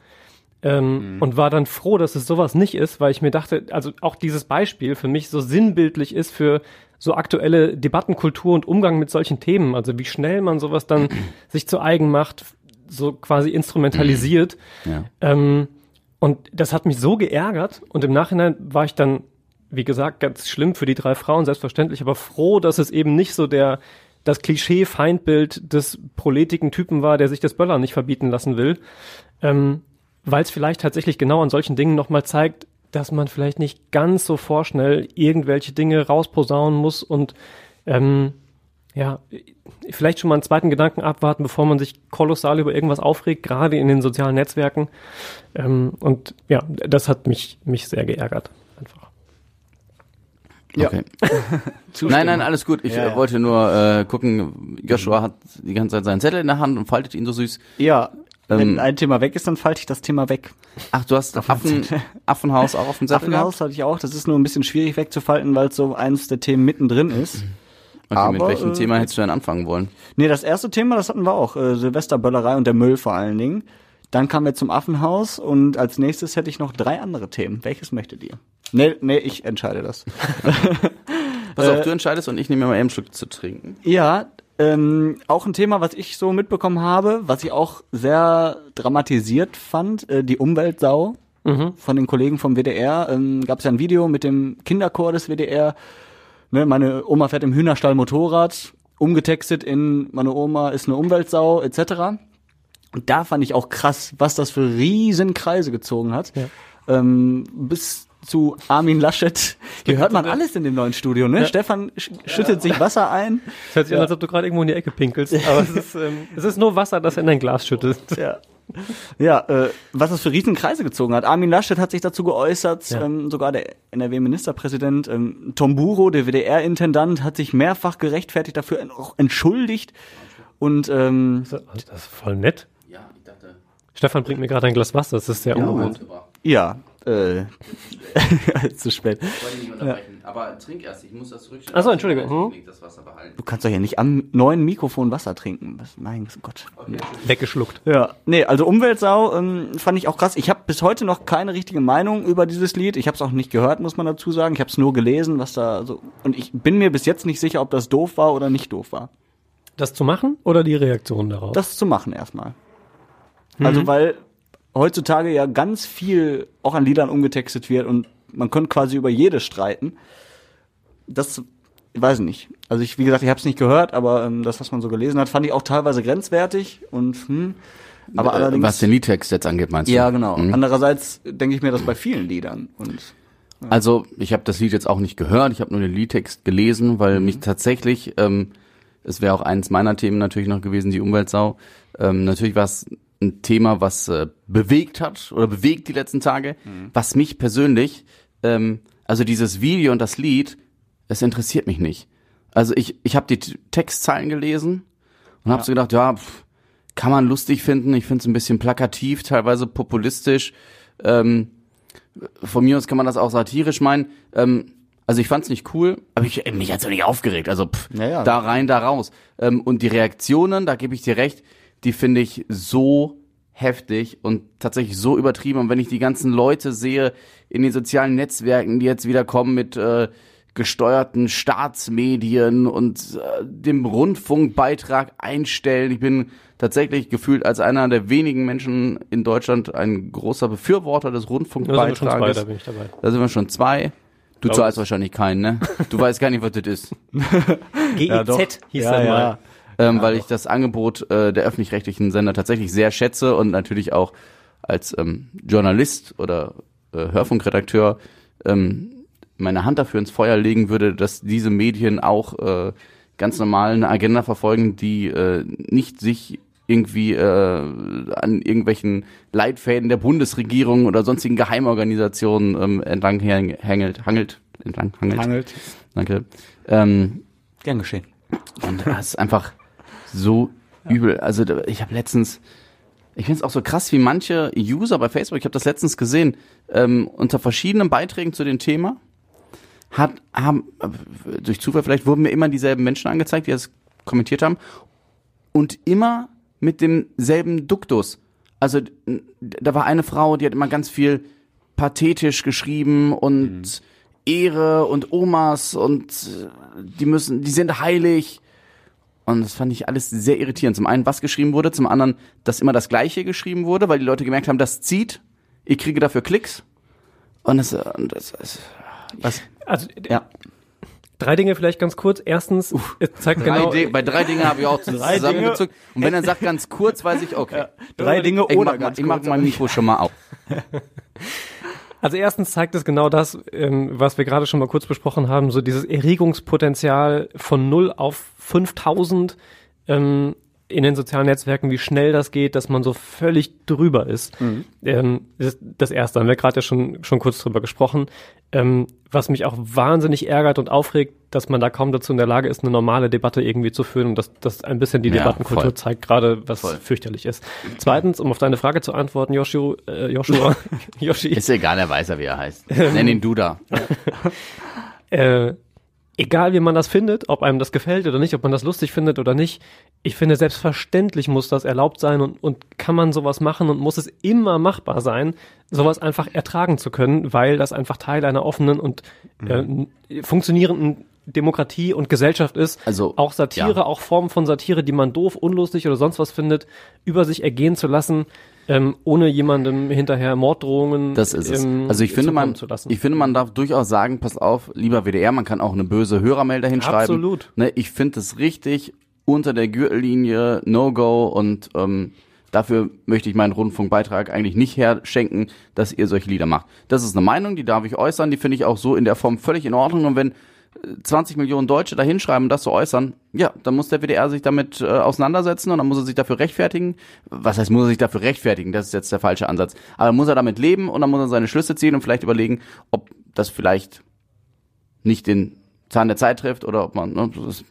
Ähm, Und war dann froh, dass es sowas nicht ist, weil ich mir dachte, also auch dieses Beispiel für mich so sinnbildlich ist für so aktuelle Debattenkultur und Umgang mit solchen Themen. Also wie schnell man sowas dann sich zu eigen macht, so quasi instrumentalisiert. Ja. Ähm, und das hat mich so geärgert und im Nachhinein war ich dann, wie gesagt, ganz schlimm für die drei Frauen, selbstverständlich, aber froh, dass es eben nicht so der das Klischee-Feindbild des proletigen Typen war, der sich das Böller nicht verbieten lassen will, ähm, weil es vielleicht tatsächlich genau an solchen Dingen nochmal zeigt, dass man vielleicht nicht ganz so vorschnell irgendwelche Dinge rausposaunen muss und ähm, ja, vielleicht schon mal einen zweiten Gedanken abwarten, bevor man sich kolossal über irgendwas aufregt, gerade in den sozialen Netzwerken. Ähm, und ja, das hat mich, mich sehr geärgert. Einfach. Ja. Okay. nein, nein, alles gut. Ich Ja, äh, ja. wollte nur äh, gucken, Joshua hat die ganze Zeit seinen Zettel in der Hand und faltet ihn so süß. Ja, wenn Ähm, ein Thema weg ist, dann falte ich das Thema weg. Ach, du hast Affen, Affenhaus auch auf dem Zettel Affenhaus hatte ich auch. Das ist nur ein bisschen schwierig wegzufalten, weil es so eins der Themen mittendrin ist. Okay, mit aber, welchem äh, Thema hättest du denn anfangen wollen? Nee, das erste Thema, das hatten wir auch. Äh, Silvesterböllerei und der Müll vor allen Dingen. Dann kamen wir zum Affenhaus und als nächstes hätte ich noch drei andere Themen. Welches möchtet ihr? Nee, nee, ich entscheide das. Pass äh, auf, du entscheidest und ich nehme mir mal eben einen Schluck zu trinken. Ja, ähm, auch ein Thema, was ich so mitbekommen habe, was ich auch sehr dramatisiert fand, äh, die Umweltsau von den Kollegen vom WDR. Ähm, Gab es ja ein Video mit dem Kinderchor des WDR. Ne, meine Oma fährt im Hühnerstall Motorrad, umgetextet in meine Oma ist eine Umweltsau etc. Und da fand ich auch krass, was das für riesen Kreise gezogen hat. Ja. Ähm, bis zu Armin Laschet. Hier hört man alles in dem neuen Studio, ne? Stefan sch schüttet sich Wasser ein. Es hört sich an, als ob du gerade irgendwo in die Ecke pinkelst, aber es ist, ähm, es ist nur Wasser, das in dein Glas schüttet. Ja. Ja, äh, was das für Riesenkreise gezogen hat. Armin Laschet hat sich dazu geäußert, Ja. ähm, sogar der NRW-Ministerpräsident ähm, Tom Buro, der WDR-Intendant, hat sich mehrfach gerechtfertigt dafür, auch entschuldigt. Und ähm, Das ist voll nett. Ja, ich dachte. Stefan bringt mir gerade ein Glas Wasser, das ist sehr ungewohnt. ja, Äh, zu spät. Ich wollte nicht unterbrechen, aber trink erst, ich muss das zurückstellen. Ach so, Entschuldigung. Hm? Nicht das Wasser behalten. Du kannst doch ja nicht am neuen Mikrofon Wasser trinken. Was, mein Gott. Weggeschluckt. Ja, nee, also Umweltsau ähm, fand ich auch krass. Ich habe bis heute noch keine richtige Meinung über dieses Lied. Ich habe es auch nicht gehört, muss man dazu sagen. Ich habe es nur gelesen, was da so. Und ich bin mir bis jetzt nicht sicher, ob das doof war oder nicht doof war. Das zu machen oder die Reaktion darauf? Das zu machen erstmal. Also weil heutzutage ja ganz viel auch an Liedern umgetextet wird und man könnte quasi über jedes streiten. Das ich weiß nicht. Also ich, wie gesagt, ich habe es nicht gehört, aber ähm, das, was man so gelesen hat, fand ich auch teilweise grenzwertig und hm. Aber allerdings. Äh, Was den Liedtext jetzt angeht, meinst du? ja, genau. Mhm. Andererseits denke ich mir das bei vielen Liedern und Also ich habe das Lied jetzt auch nicht gehört, ich habe nur den Liedtext gelesen, weil mich tatsächlich, ähm, es wäre auch eines meiner Themen natürlich noch gewesen, die Umweltsau. Ähm, natürlich war es ein Thema, was äh, bewegt hat oder bewegt die letzten Tage, was mich persönlich, ähm, also dieses Video und das Lied, es interessiert mich nicht. Also ich, ich habe die Textzeilen gelesen und habe so gedacht, ja, pff, kann man lustig finden. Ich finde es ein bisschen plakativ, teilweise populistisch. Ähm, von mir aus kann man das auch satirisch meinen. Ähm, also ich fand's nicht cool, aber ich mich hat's auch nicht aufgeregt. Also pff, Ja, ja. da rein, da raus. Ähm, und die Reaktionen, da gebe ich dir recht, die finde ich so heftig und tatsächlich so übertrieben. Und wenn ich die ganzen Leute sehe in den sozialen Netzwerken, die jetzt wieder kommen mit äh, gesteuerten Staatsmedien und äh, dem Rundfunkbeitrag einstellen. Ich bin tatsächlich gefühlt als einer der wenigen Menschen in Deutschland ein großer Befürworter des Da sind wir schon zwei, Rundfunkbeitrages. da bin ich dabei. Da sind wir schon zwei. Du zahlst ich. wahrscheinlich keinen, ne? Du weißt gar nicht, was das ist. GEZ doch. hieß Ja, er ja. Ähm, weil ich das Angebot äh, der öffentlich-rechtlichen Sender tatsächlich sehr schätze und natürlich auch als ähm, Journalist oder äh, Hörfunkredakteur ähm, meine Hand dafür ins Feuer legen würde, dass diese Medien auch äh, ganz normal eine Agenda verfolgen, die äh, nicht sich irgendwie äh, an irgendwelchen Leitfäden der Bundesregierung oder sonstigen Geheimorganisationen ähm, entlang häng- hängelt, hangelt, entlang hangelt. hangelt. Danke. Ähm, Gern geschehen. und das ist einfach so übel. Also ich habe letztens, ich finde es auch so krass, wie manche User bei Facebook, ich habe das letztens gesehen, ähm, unter verschiedenen Beiträgen zu dem Thema, hat, haben, äh, durch Zufall vielleicht wurden mir immer dieselben Menschen angezeigt, die das kommentiert haben und immer mit demselben Duktus. Also da war eine Frau, die hat immer ganz viel pathetisch geschrieben und Ehre und Omas und äh, die müssen, die sind heilig. Und das fand ich alles sehr irritierend. Zum einen, was geschrieben wurde, zum anderen, dass immer das Gleiche geschrieben wurde, weil die Leute gemerkt haben, das zieht, ich kriege dafür Klicks. Und das, und das, das Was? Also Ja. drei Dinge vielleicht ganz kurz. Erstens, es zeigt drei genau, Di- bei drei Dingen habe ich auch zusammengezuckt. Und wenn er sagt ganz kurz, weiß ich, okay. Drei Dinge Ich oder mach, ganz ich mach mein Mikro schon mal auf. Also erstens zeigt es genau das, ähm, was wir gerade schon mal kurz besprochen haben, so dieses Erregungspotenzial von 0 auf 5000 ähm, in den sozialen Netzwerken, wie schnell das geht, dass man so völlig drüber ist. Ähm, das, ist das Erste, haben wir gerade ja schon, schon kurz drüber gesprochen. Ähm, was mich auch wahnsinnig ärgert und aufregt, dass man da kaum dazu in der Lage ist, eine normale Debatte irgendwie zu führen und dass das ein bisschen die Ja, Debattenkultur voll. zeigt, gerade was Voll. fürchterlich ist. Zweitens, um auf deine Frage zu antworten, Joshua, äh, Joshua, Yoshi, Ist egal, er weiß ja, wie er heißt. Nenn ihn Duda. äh, egal wie man das findet, ob einem das gefällt oder nicht, ob man das lustig findet oder nicht, ich finde, selbstverständlich muss das erlaubt sein und, und kann man sowas machen und muss es immer machbar sein, sowas einfach ertragen zu können, weil das einfach Teil einer offenen und äh, n- funktionierenden Demokratie und Gesellschaft ist. Also, auch Satire, ja. auch Formen von Satire, die man doof, unlustig oder sonst was findet, über sich ergehen zu lassen, ähm, ohne jemandem hinterher Morddrohungen Das ist es. ähm, Also ich finde man, zu lassen. ich finde man darf durchaus sagen, pass auf, lieber WDR, man kann auch eine böse Hörermail dahin schreiben. Absolut. Ne, ich finde es richtig unter der Gürtellinie No-Go und ähm, dafür möchte ich meinen Rundfunkbeitrag eigentlich nicht herschenken, dass ihr solche Lieder macht. Das ist eine Meinung, die darf ich äußern, die finde ich auch so in der Form völlig in Ordnung und wenn 20 Millionen Deutsche da hinschreiben, das zu äußern, ja, dann muss der WDR sich damit äh, auseinandersetzen und dann muss er sich dafür rechtfertigen. Was heißt, muss er sich dafür rechtfertigen? Das ist jetzt der falsche Ansatz. Aber muss er damit leben und dann muss er seine Schlüsse ziehen und vielleicht überlegen, ob das vielleicht nicht den Zahn der Zeit trifft oder ob man, ne, das ist,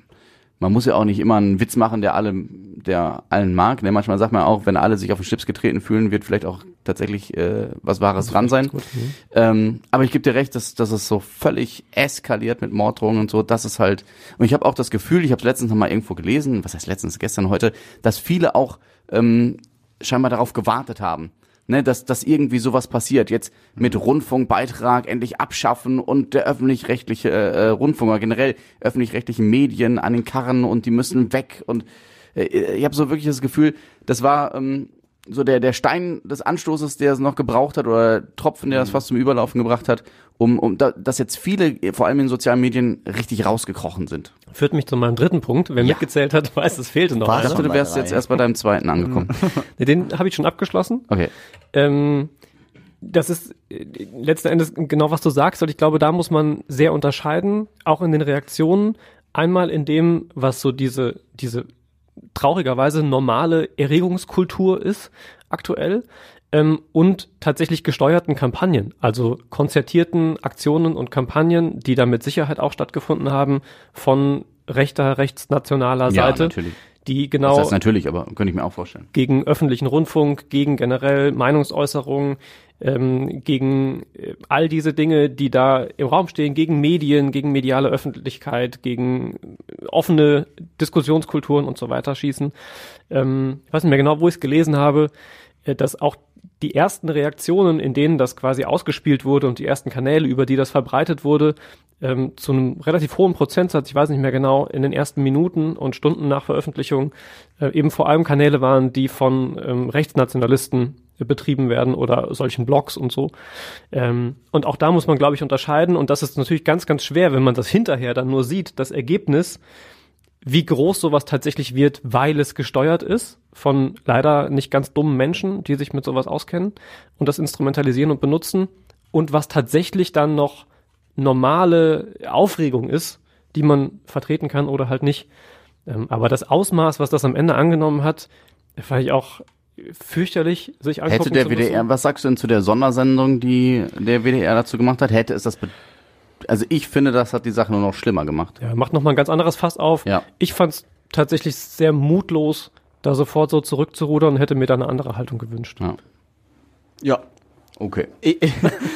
man muss ja auch nicht immer einen Witz machen, der alle, der allen mag. Ne? Manchmal sagt man auch, wenn alle sich auf den Schlips getreten fühlen, wird vielleicht auch tatsächlich äh, was Wahres dran sein. Gut, mhm. Ähm, aber ich gebe dir recht, dass, dass es so völlig eskaliert mit Morddrohungen und so. Das ist halt. Und ich habe auch das Gefühl, ich habe letztens noch mal irgendwo gelesen, was heißt letztens, gestern, heute, dass viele auch ähm, scheinbar darauf gewartet haben. Ne, dass, dass irgendwie sowas passiert. Jetzt mit Rundfunkbeitrag endlich abschaffen und der öffentlich-rechtliche äh, Rundfunk oder generell öffentlich-rechtlichen Medien an den Karren und die müssen weg. Und äh, ich habe so wirklich das Gefühl, das war ähm, so der, der Stein des Anstoßes, der es noch gebraucht hat, oder der Tropfen, der es fast zum Überlaufen gebracht hat, um, um da, dass jetzt viele, vor allem in sozialen Medien, richtig rausgekrochen sind. Führt mich zu meinem dritten Punkt. Wer Ja. mitgezählt hat, weiß, es fehlte noch Ich dachte, du wärst jetzt erst bei deinem zweiten angekommen. Nee, Den habe ich schon abgeschlossen. Okay. Ähm, das ist äh, letzten Endes genau, was du sagst. Und ich glaube, da muss man sehr unterscheiden, auch in den Reaktionen. Einmal in dem, was so diese, diese traurigerweise normale Erregungskultur ist aktuell ähm, und tatsächlich gesteuerten Kampagnen, also konzertierten Aktionen und Kampagnen, die da mit Sicherheit auch stattgefunden haben von rechter, rechtsnationaler Ja, Seite, natürlich. Die genau Das heißt natürlich, aber könnte ich mir auch vorstellen. gegen öffentlichen Rundfunk, gegen generell Meinungsäußerungen, ähm, gegen äh, all diese Dinge, die da im Raum stehen, gegen Medien, gegen mediale Öffentlichkeit, gegen äh, offene Diskussionskulturen und so weiter schießen. Ähm, ich weiß nicht mehr genau, wo ich es gelesen habe, äh, dass auch die ersten Reaktionen, in denen das quasi ausgespielt wurde und die ersten Kanäle, über die das verbreitet wurde, ähm, zu einem relativ hohen Prozentsatz, ich weiß nicht mehr genau, in den ersten Minuten und Stunden nach Veröffentlichung äh, eben vor allem Kanäle waren, die von ähm, Rechtsnationalisten betrieben werden oder solchen Blogs und so. Ähm, und auch da muss man, glaube ich, unterscheiden. Und das ist natürlich ganz, ganz schwer, wenn man das hinterher dann nur sieht, das Ergebnis, wie groß sowas tatsächlich wird, weil es gesteuert ist von leider nicht ganz dummen Menschen, die sich mit sowas auskennen und das instrumentalisieren und benutzen und was tatsächlich dann noch normale Aufregung ist, die man vertreten kann oder halt nicht. Ähm, aber das Ausmaß, was das am Ende angenommen hat, fand ich auch fürchterlich, sich angucken Hätte der. WDR, was sagst du denn zu der Sondersendung, die der WDR dazu gemacht hat? Hätte es das, also ich finde, das hat die Sache nur noch schlimmer gemacht. Ja, macht nochmal ein ganz anderes Fass auf. Ja. Ich fand es tatsächlich sehr mutlos, da sofort so zurückzurudern und hätte mir da eine andere Haltung gewünscht. Ja. Ja. Okay.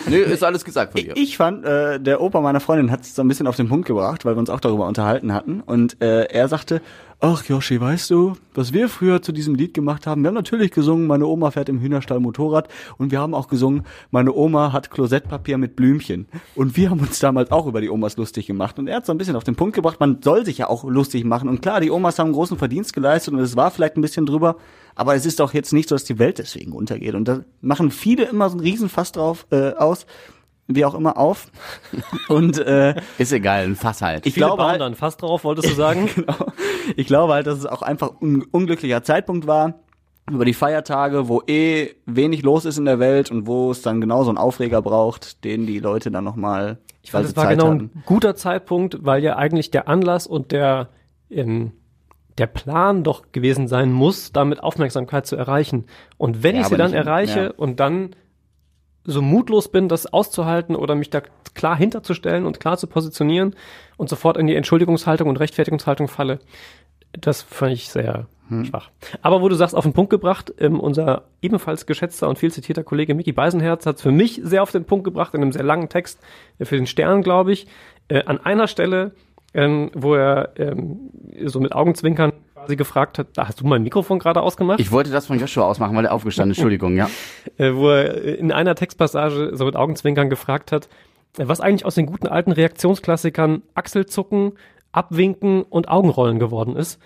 Nee, ist alles gesagt von dir. ich fand, äh, der Opa meiner Freundin hat es so ein bisschen auf den Punkt gebracht, weil wir uns auch darüber unterhalten hatten. Und äh, er sagte, ach Yoshi, weißt du, was wir früher zu diesem Lied gemacht haben? Wir haben natürlich gesungen, meine Oma fährt im Hühnerstall Motorrad. Und wir haben auch gesungen, meine Oma hat Klosettpapier mit Blümchen. Und wir haben uns damals auch über die Omas lustig gemacht. Und er hat so ein bisschen auf den Punkt gebracht, man soll sich ja auch lustig machen. Und klar, die Omas haben großen Verdienst geleistet und es war vielleicht ein bisschen drüber. Aber es ist doch jetzt nicht so, dass die Welt deswegen untergeht. Und da machen viele immer so einen Riesenfass drauf äh, aus, wie auch immer auf. Und äh, Ist egal, ein Fass halt. ich Viele glaube bauen halt, dann fast drauf, wolltest du sagen? genau, ich glaube halt, dass es auch einfach ein unglücklicher Zeitpunkt war über die Feiertage, wo eh wenig los ist in der Welt und wo es dann genau so einen Aufreger braucht, den die Leute dann nochmal Ich fand, es war genau ein guter Zeitpunkt, weil ja eigentlich der Anlass und der, ähm, der Plan doch gewesen sein muss, damit Aufmerksamkeit zu erreichen. Und wenn Ja, ich sie dann nicht- erreiche ja. und dann so mutlos bin, das auszuhalten oder mich da klar hinterzustellen und klar zu positionieren und sofort in die Entschuldigungshaltung und Rechtfertigungshaltung falle, das fand ich sehr Hm. schwach. Aber wo du sagst, auf den Punkt gebracht, ähm, unser ebenfalls geschätzter und viel zitierter Kollege Mickey Beisenherz hat es für mich sehr auf den Punkt gebracht, in einem sehr langen Text äh, für den Stern, glaube ich, äh, an einer Stelle, ähm, wo er ähm, so mit Augenzwinkern quasi gefragt hat, hast du mein Mikrofon gerade ausgemacht? Ich wollte das von Joshua ausmachen, weil er aufgestanden ist. Entschuldigung, ja. äh, wo er in einer Textpassage so mit Augenzwinkern gefragt hat, äh, was eigentlich aus den guten alten Reaktionsklassikern Achselzucken, Abwinken und Augenrollen geworden ist.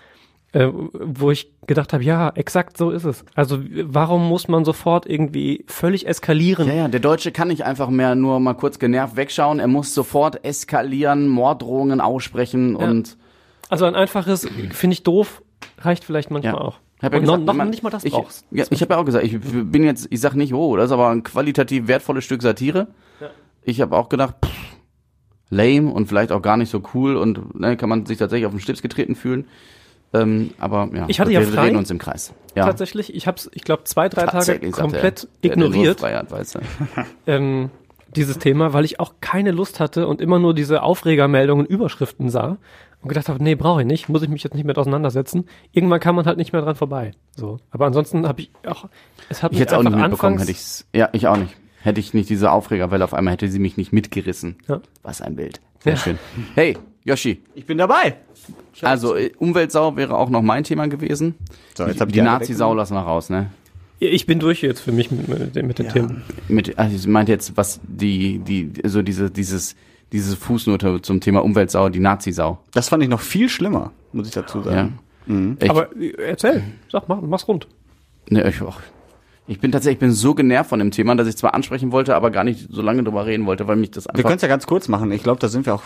Äh, wo ich gedacht habe, ja, exakt so ist es. Also warum muss man sofort irgendwie völlig eskalieren? Ja, ja, der Deutsche kann nicht einfach mehr nur mal kurz genervt wegschauen. Er muss sofort eskalieren, Morddrohungen aussprechen und Also ein einfaches, finde ich doof, reicht vielleicht manchmal Ja. auch. Ich hab ja Und gesagt, noch, man- nicht mal das ich, brauchst. Ja, ich habe ja auch gesagt, ich bin jetzt, ich sag nicht, oh, das ist aber ein qualitativ wertvolles Stück Satire. Ja. Ich habe auch gedacht, pff, lame und vielleicht auch gar nicht so cool und ne, kann man sich tatsächlich auf den Schlips getreten fühlen. Ähm, aber ja, Ich hatte wir ja frei. reden uns im Kreis. Ja, Tatsächlich, ich habe es, ich glaube, zwei, drei Tage komplett nur ignoriert. frei hat, weißt du. ähm, dieses Thema, weil ich auch keine Lust hatte und immer nur diese Aufregermeldungen, Überschriften sah. Und gedacht habe, nee, brauche ich nicht, muss ich mich jetzt nicht mehr auseinandersetzen. Irgendwann kann man halt nicht mehr dran vorbei. So, aber ansonsten habe ich auch, es hat Ich mich hätte es auch nicht mitbekommen, hätte ich's. Ja, ich auch nicht. Hätte ich nicht diese Aufregerwelle auf einmal, hätte sie mich nicht mitgerissen. Ja. Was ein Bild. Sehr Ja. schön. Hey, Yoshi. Ich bin dabei. Also äh, Umweltsau wäre auch noch mein Thema gewesen. So, jetzt die hab ich die Nazi-Sau lassen wir raus, ne? Ich bin durch jetzt für mich mit, mit, mit den Ja. Themen. Mit, also ich meinte jetzt, was die, die, so diese, dieses, diese Fußnote zum Thema Umweltsau, die Nazi-Sau. Das fand ich noch viel schlimmer, muss ich dazu Ja. sagen. Ich, Aber äh, erzähl, sag, mach, mach's rund. ne, ich, auch, ich bin tatsächlich, ich bin so genervt von dem Thema, dass ich zwar ansprechen wollte, aber gar nicht so lange drüber reden wollte, weil mich das Wir einfach. können es ja ganz kurz machen. Ich glaube, da sind wir auch,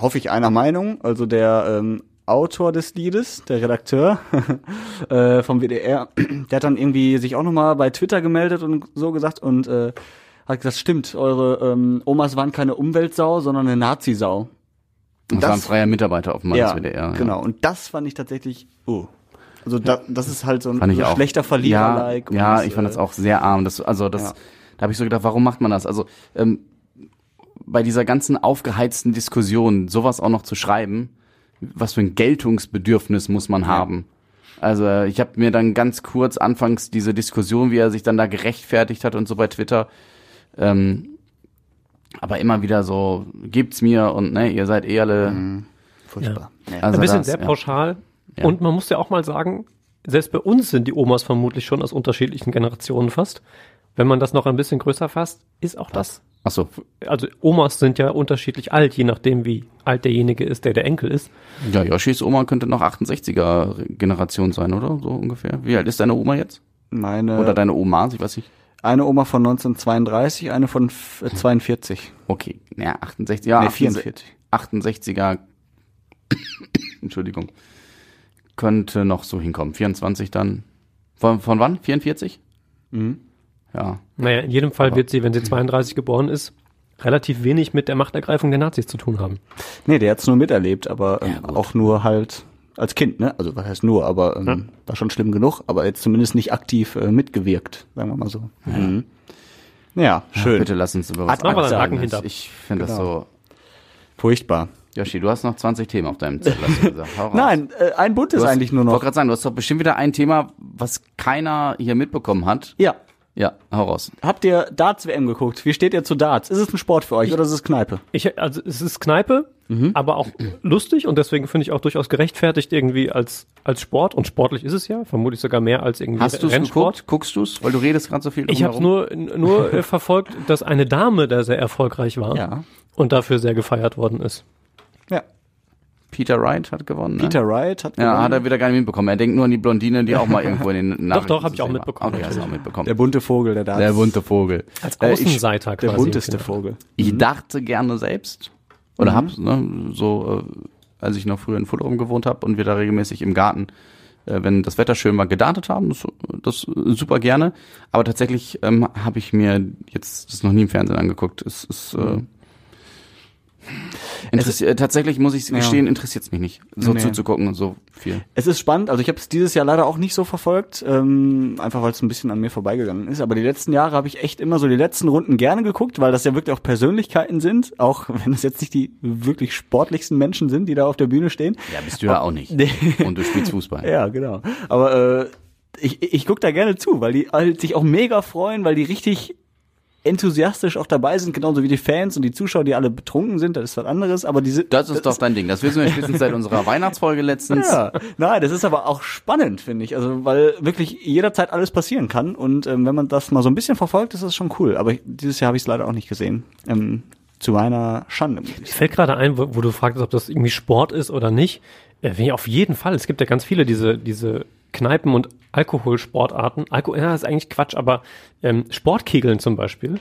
hoffe ich, einer Meinung. Also der ähm, Autor des Liedes, der Redakteur äh, vom WDR, der hat dann irgendwie sich auch nochmal bei Twitter gemeldet und so gesagt und äh, hat gesagt, stimmt, eure ähm, Omas waren keine Umweltsau, sondern eine Nazi-Sau. das war ein freier Mitarbeiter auf dem ja, WDR. genau. Und das fand ich tatsächlich, oh. Also da, das ist halt so ein so schlechter Verlierer-like. Ja, ja ich fand äh, das auch sehr arm. Das, also das, ja. da habe ich so gedacht, warum macht man das? Also ähm, bei dieser ganzen aufgeheizten Diskussion sowas auch noch zu schreiben, was für ein Geltungsbedürfnis muss man haben? Also äh, ich habe mir dann ganz kurz anfangs diese Diskussion, wie er sich dann da gerechtfertigt hat und so bei Twitter, ähm, aber immer wieder so, gibt's mir und ne, ihr seid eh alle. Furchtbar. Ja. Also Ein bisschen das, sehr pauschal. Ja. Und man muss ja auch mal sagen, selbst bei uns sind die Omas vermutlich schon aus unterschiedlichen Generationen fast. Wenn man das noch ein bisschen größer fasst, ist auch das. Ach so, Also Omas sind ja unterschiedlich alt, je nachdem wie alt derjenige ist, der der Enkel ist. ja, Yoshis Oma könnte noch 68er Generation sein, oder? So ungefähr. Wie alt ist deine Oma jetzt? Meine Oder deine Oma, ich weiß nicht. Eine Oma von 1932, eine von f- äh, 42. Okay, ja, 68, ja, Nee, 44. 68er, Entschuldigung, könnte noch so hinkommen. 24 dann, von, von wann? 44? Mhm. Ja, Naja, in jedem Fall Aber- wird sie, wenn sie 32 geboren ist, relativ wenig mit der Machtergreifung der Nazis zu tun haben. Nee, der hat's nur miterlebt, aber ähm, Ja, auch nur halt als Kind, ne? Also was heißt nur, aber ähm, Ja. war schon schlimm genug, aber jetzt zumindest nicht aktiv äh, mitgewirkt, sagen wir mal so. Ja, mhm. ja schön. bitte lass uns über was Hat man anderes einen Haken sagen. hinter. Ich finde das Genau. so, Furchtbar. Yoshi, du hast noch 20 Themen auf deinem Zettel, hast du gesagt. Hau raus. Nein, äh, ein buntes hast, eigentlich nur Ich noch. wollte gerade sagen, du hast doch bestimmt wieder ein Thema, was keiner hier mitbekommen hat. Ja. Ja, hau raus. Habt ihr Darts WM geguckt? Wie steht ihr zu Darts? Ist es ein Sport für euch oder ist es Kneipe? Ich, also es ist Kneipe, Mhm. aber auch lustig und deswegen finde ich auch durchaus gerechtfertigt irgendwie als, als Sport und sportlich ist es ja, vermutlich sogar mehr als irgendwie Hast du es geguckt? Guckst du es? Weil du redest gerade so viel Ich habe nur, nur äh, verfolgt, dass eine Dame da sehr erfolgreich war Ja. und dafür sehr gefeiert worden ist. Ja. Peter Wright hat gewonnen. Ne? Peter Wright hat Ja, gewonnen. hat er wieder gar nicht mitbekommen. Er denkt nur an die Blondine, die auch mal irgendwo in den Nachrichten doch, hab ich zu auch mitbekommen, Okay, hast du auch mitbekommen. der bunte Vogel, der Darts. Der bunte Vogel. Als Äh, ich- Außenseiter der quasi. bunteste. Vogel. Ich dachte gerne selbst, oder hab's, ne, so, äh, als ich noch früher in Fullerum gewohnt habe und wir da regelmäßig im Garten, äh, wenn das Wetter schön war, gedartet haben, das, das super gerne. Aber tatsächlich ähm, habe ich mir jetzt das noch nie im Fernsehen angeguckt. Es ist äh, interessi- äh, tatsächlich muss ich gestehen, interessiert's mich nicht, so Nee. zuzugucken und so viel. Es ist spannend, also ich habe es dieses Jahr leider auch nicht so verfolgt, ähm, einfach weil es ein bisschen an mir vorbeigegangen ist. Aber die letzten Jahre habe ich echt immer so die letzten Runden gerne geguckt, weil das ja wirklich auch Persönlichkeiten sind, auch wenn es jetzt nicht die wirklich sportlichsten Menschen sind, die da auf der Bühne stehen. Ja, bist du ja auch nicht. Und du spielst Fußball. Ja, genau. Aber äh, ich, ich guck da gerne zu, weil die halt sich auch mega freuen, weil die richtig enthusiastisch auch dabei sind, genauso wie die Fans und die Zuschauer, die alle betrunken sind, das ist was anderes, aber diese Das ist doch dein Ding. Das wissen wir spätestens seit unserer Weihnachtsfolge letztens. Ja, nein, das ist aber auch spannend, finde ich. Also, weil wirklich jederzeit alles passieren kann. Und ähm, wenn man das mal so ein bisschen verfolgt, ist das schon cool. Aber ich, dieses Jahr habe ich es leider auch nicht gesehen. Ähm, zu meiner Schande. ich sagen. fällt gerade ein, wo, wo du fragtest, ob das irgendwie Sport ist oder nicht. Äh, nee, auf jeden Fall. Es gibt ja ganz viele diese, diese Kneipen- und Alkoholsportarten. Alko ja, ist eigentlich Quatsch, aber ähm, Sportkegeln zum Beispiel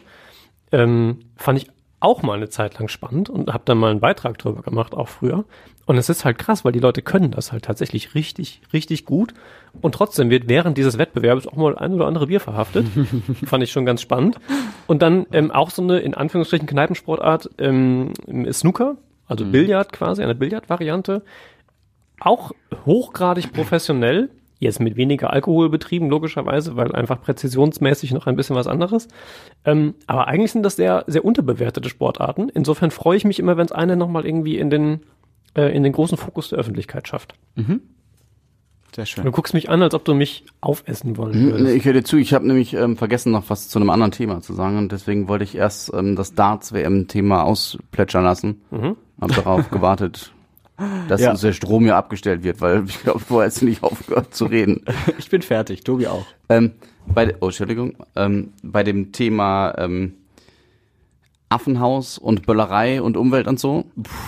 ähm, fand ich auch mal eine Zeit lang spannend und habe dann mal einen Beitrag drüber gemacht, auch früher. Und es ist halt krass, weil die Leute können das halt tatsächlich richtig, richtig gut. Und trotzdem wird während dieses Wettbewerbs auch mal ein oder andere Bier verhaftet. Fand ich schon ganz spannend. Und dann ähm, auch so eine, in Anführungsstrichen, Kneipensportart, ähm, Snooker, also Billard quasi, eine Billardvariante. Auch hochgradig professionell. Jetzt mit weniger Alkohol betrieben, logischerweise, weil einfach präzisionsmäßig noch ein bisschen was anderes. Ähm, aber eigentlich sind das sehr, sehr unterbewertete Sportarten. Insofern freue ich mich immer, wenn es eine nochmal irgendwie in den, äh, in den großen Fokus der Öffentlichkeit schafft. Sehr schön. Du guckst mich an, als ob du mich aufessen wollen würdest. Ich höre dir zu, ich habe nämlich ähm, vergessen, noch was zu einem anderen Thema zu sagen und deswegen wollte ich erst ähm, das Darts-WM-Thema ausplätschern lassen. Mhm. Hab darauf gewartet, dass Ja. uns der Strom hier abgestellt wird, weil ich glaube, vorher hast du nicht aufgehört zu reden. Ich bin fertig, Tobi auch. Ähm, bei, oh, Entschuldigung, ähm, bei dem Thema ähm, Affenhaus und Böllerei und Umwelt und so,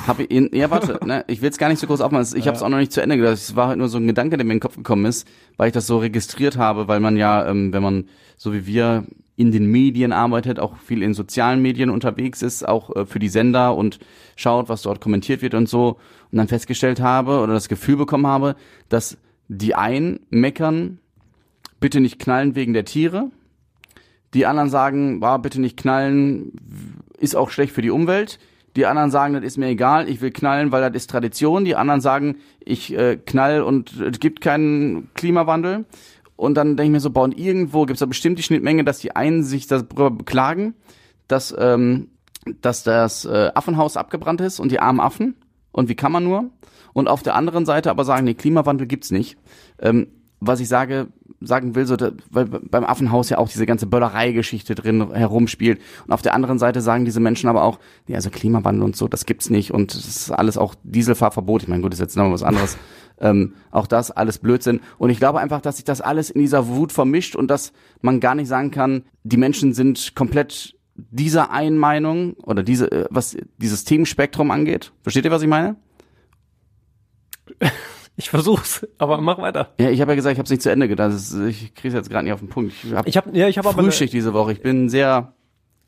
habe ich, in, ja warte, ne, ich will es gar nicht so groß aufmachen, ich habe es auch noch nicht zu Ende gedacht, es war halt nur so ein Gedanke, der mir in den Kopf gekommen ist, weil ich das so registriert habe, weil man ja, ähm, wenn man so wie wir in den Medien arbeitet, auch viel in sozialen Medien unterwegs ist, auch äh, für die Sender und schaut, was dort kommentiert wird und so, und dann festgestellt habe oder das Gefühl bekommen habe, dass die einen meckern, bitte nicht knallen wegen der Tiere. Die anderen sagen, war bitte nicht knallen, ist auch schlecht für die Umwelt. Die anderen sagen, das ist mir egal, ich will knallen, weil das ist Tradition. Die anderen sagen, ich äh, knall und es gibt keinen Klimawandel. Und dann denke ich mir so, boah, und irgendwo gibt es da bestimmt die Schnittmenge, dass die einen sich darüber beklagen, dass, ähm, dass das äh, Affenhaus abgebrannt ist und die armen Affen. Und wie kann man nur? Und auf der anderen Seite aber sagen, nee, Klimawandel gibt's nicht. Ähm, was ich sage, sagen will, so, da, weil beim Affenhaus ja auch diese ganze Böllerei-Geschichte drin herumspielt. Und auf der anderen Seite sagen diese Menschen aber auch, nee, also Klimawandel und so, das gibt's nicht. Und das ist alles auch Dieselfahrverbot. Ich meine, gut, das ist jetzt nochmal was anderes. ähm, auch das alles Blödsinn. Und ich glaube einfach, dass sich das alles in dieser Wut vermischt und dass man gar nicht sagen kann, die Menschen sind komplett dieser einen Meinung oder diese, äh, was dieses Themenspektrum angeht. Versteht ihr, was ich meine? Ich versuch's, aber mach weiter. Ja, ich habe ja gesagt, ich habe es nicht zu Ende gedacht. Ist, ich kriege jetzt gerade nicht auf den Punkt. Ich habe Ich habe ja, ich habe aber eine, Frühschicht diese Woche. Ich bin sehr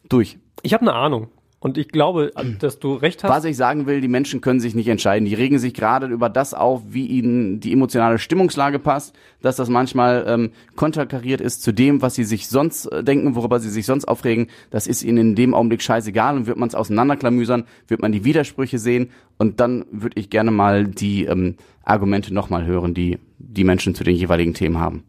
durch. ich habe eine Ahnung und ich glaube, dass du recht hast. Was ich sagen will, die Menschen können sich nicht entscheiden. Die regen sich gerade über das auf, wie ihnen die emotionale Stimmungslage passt, dass das manchmal ähm, konterkariert ist zu dem, was sie sich sonst äh, denken, worüber sie sich sonst aufregen. Das ist ihnen in dem Augenblick scheißegal und wird man es auseinanderklamüsern, wird man die Widersprüche sehen und dann würde ich gerne mal die ähm, Argumente nochmal hören, die die Menschen zu den jeweiligen Themen haben.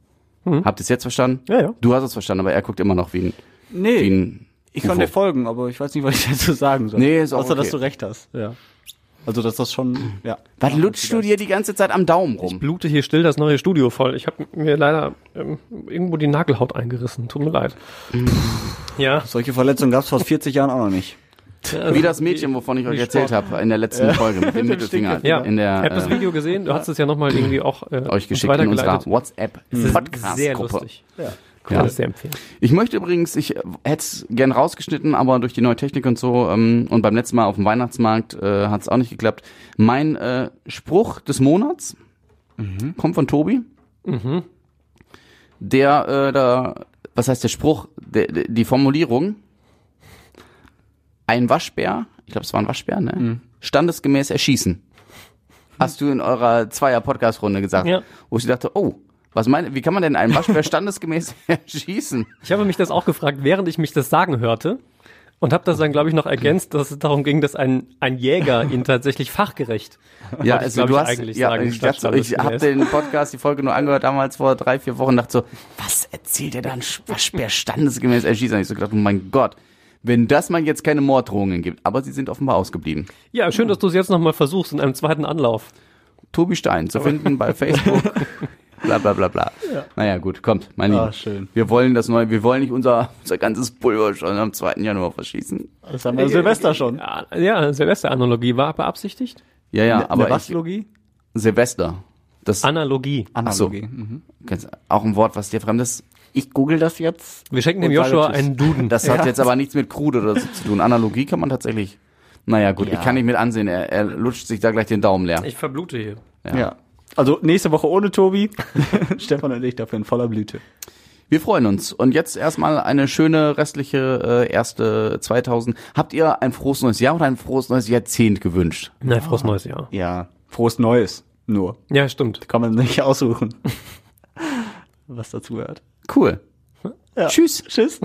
Habt ihr es jetzt verstanden? Ja, ja. Du hast es verstanden, aber er guckt immer noch wie ein, wie Nee, ein ich kann dir folgen, aber ich weiß nicht, was ich dazu sagen soll. Nee, ist auch Außer, dass okay. du recht hast. Ja. Also, dass das schon, ja. Was lutschst du dir die ganze Zeit am Daumen rum? Ich blute hier still das neue Studio voll. Ich habe mir leider ähm, irgendwo die Nagelhaut eingerissen. Tut mir leid. Ja. Solche Verletzungen gab es vor 40 Jahren auch noch nicht. also Wie das Mädchen, wovon ich euch erzählt habe in der letzten Folge mit dem Mittelfinger Ja, in der ich habe das äh, Video gesehen. Du hast es ja nochmal irgendwie auch äh, euch uns geschickt in unserer weitergeleitet. WhatsApp Es ist Podcast sehr lustig. Ja. Kann Ja. das sehr empfehlen. Ich möchte übrigens, ich hätte es gern rausgeschnitten, aber durch die neue Technik und so ähm, und beim letzten Mal auf dem Weihnachtsmarkt äh, hat es auch nicht geklappt. Mein äh, Spruch des Monats kommt von Tobi. Der äh, da, was heißt der Spruch? Der, der, die Formulierung: Ein Waschbär, ich glaube, es war ein Waschbär, ne? Standesgemäß erschießen. Hast du in eurer Zweier-Podcast-Runde gesagt. Ja. Wo ich dachte, oh, was meine, wie kann man denn einen Waschbär standesgemäß erschießen? Ich habe mich das auch gefragt, während ich mich das sagen hörte. Und habe das dann, glaube ich, noch ergänzt, dass es darum ging, dass ein, ein Jäger ihn tatsächlich fachgerecht. Ja, ich, also glaub du ich, hast, eigentlich ja, sagen, ich, dachte, ich habe den Podcast, die Folge nur angehört damals vor drei, vier Wochen, dachte so, was erzählt er da, ein Waschbär standesgemäß erschießen? Und ich so gedacht, oh mein Gott, wenn das mal jetzt keine Morddrohungen gibt, aber sie sind offenbar ausgeblieben. Ja, schön, dass du es jetzt nochmal versuchst in einem zweiten Anlauf. Tobi Stein zu finden bei Facebook. Bla bla bla bla. Naja, gut, kommt, mein Lieber. Ah, schön. Wir wollen das neue, wir wollen nicht unser, unser ganzes Pulver schon am 2. Januar verschießen. Das haben wir Silvester schon. Ja, ja Silvester-Analogie war beabsichtigt. Ja, ja, Eine aber Waschlogie? Silvester. Das Analogie. Analogie. Mhm. ist auch ein Wort, was dir fremd ist. Ich google das jetzt. Wir schenken dem Joshua einen Duden. Das hat jetzt aber nichts mit Krude oder so zu tun. Analogie kann man tatsächlich. Naja, gut, Ja. ich kann nicht mit ansehen. Er, er lutscht sich da gleich den Daumen leer. Ich verblute hier. Ja. Also nächste Woche ohne Tobi. Stefan und ich dafür in voller Blüte. Wir freuen uns. Und jetzt erstmal eine schöne restliche äh, erste 2000. Habt ihr ein frohes neues Jahr oder ein frohes neues Jahrzehnt gewünscht? Na, frohes neues Jahr. Ja. Frohes Neues. Nur. Ja, stimmt. Kann man nicht aussuchen. Was dazu gehört. Cool. Ja. Tschüss. Tschüss.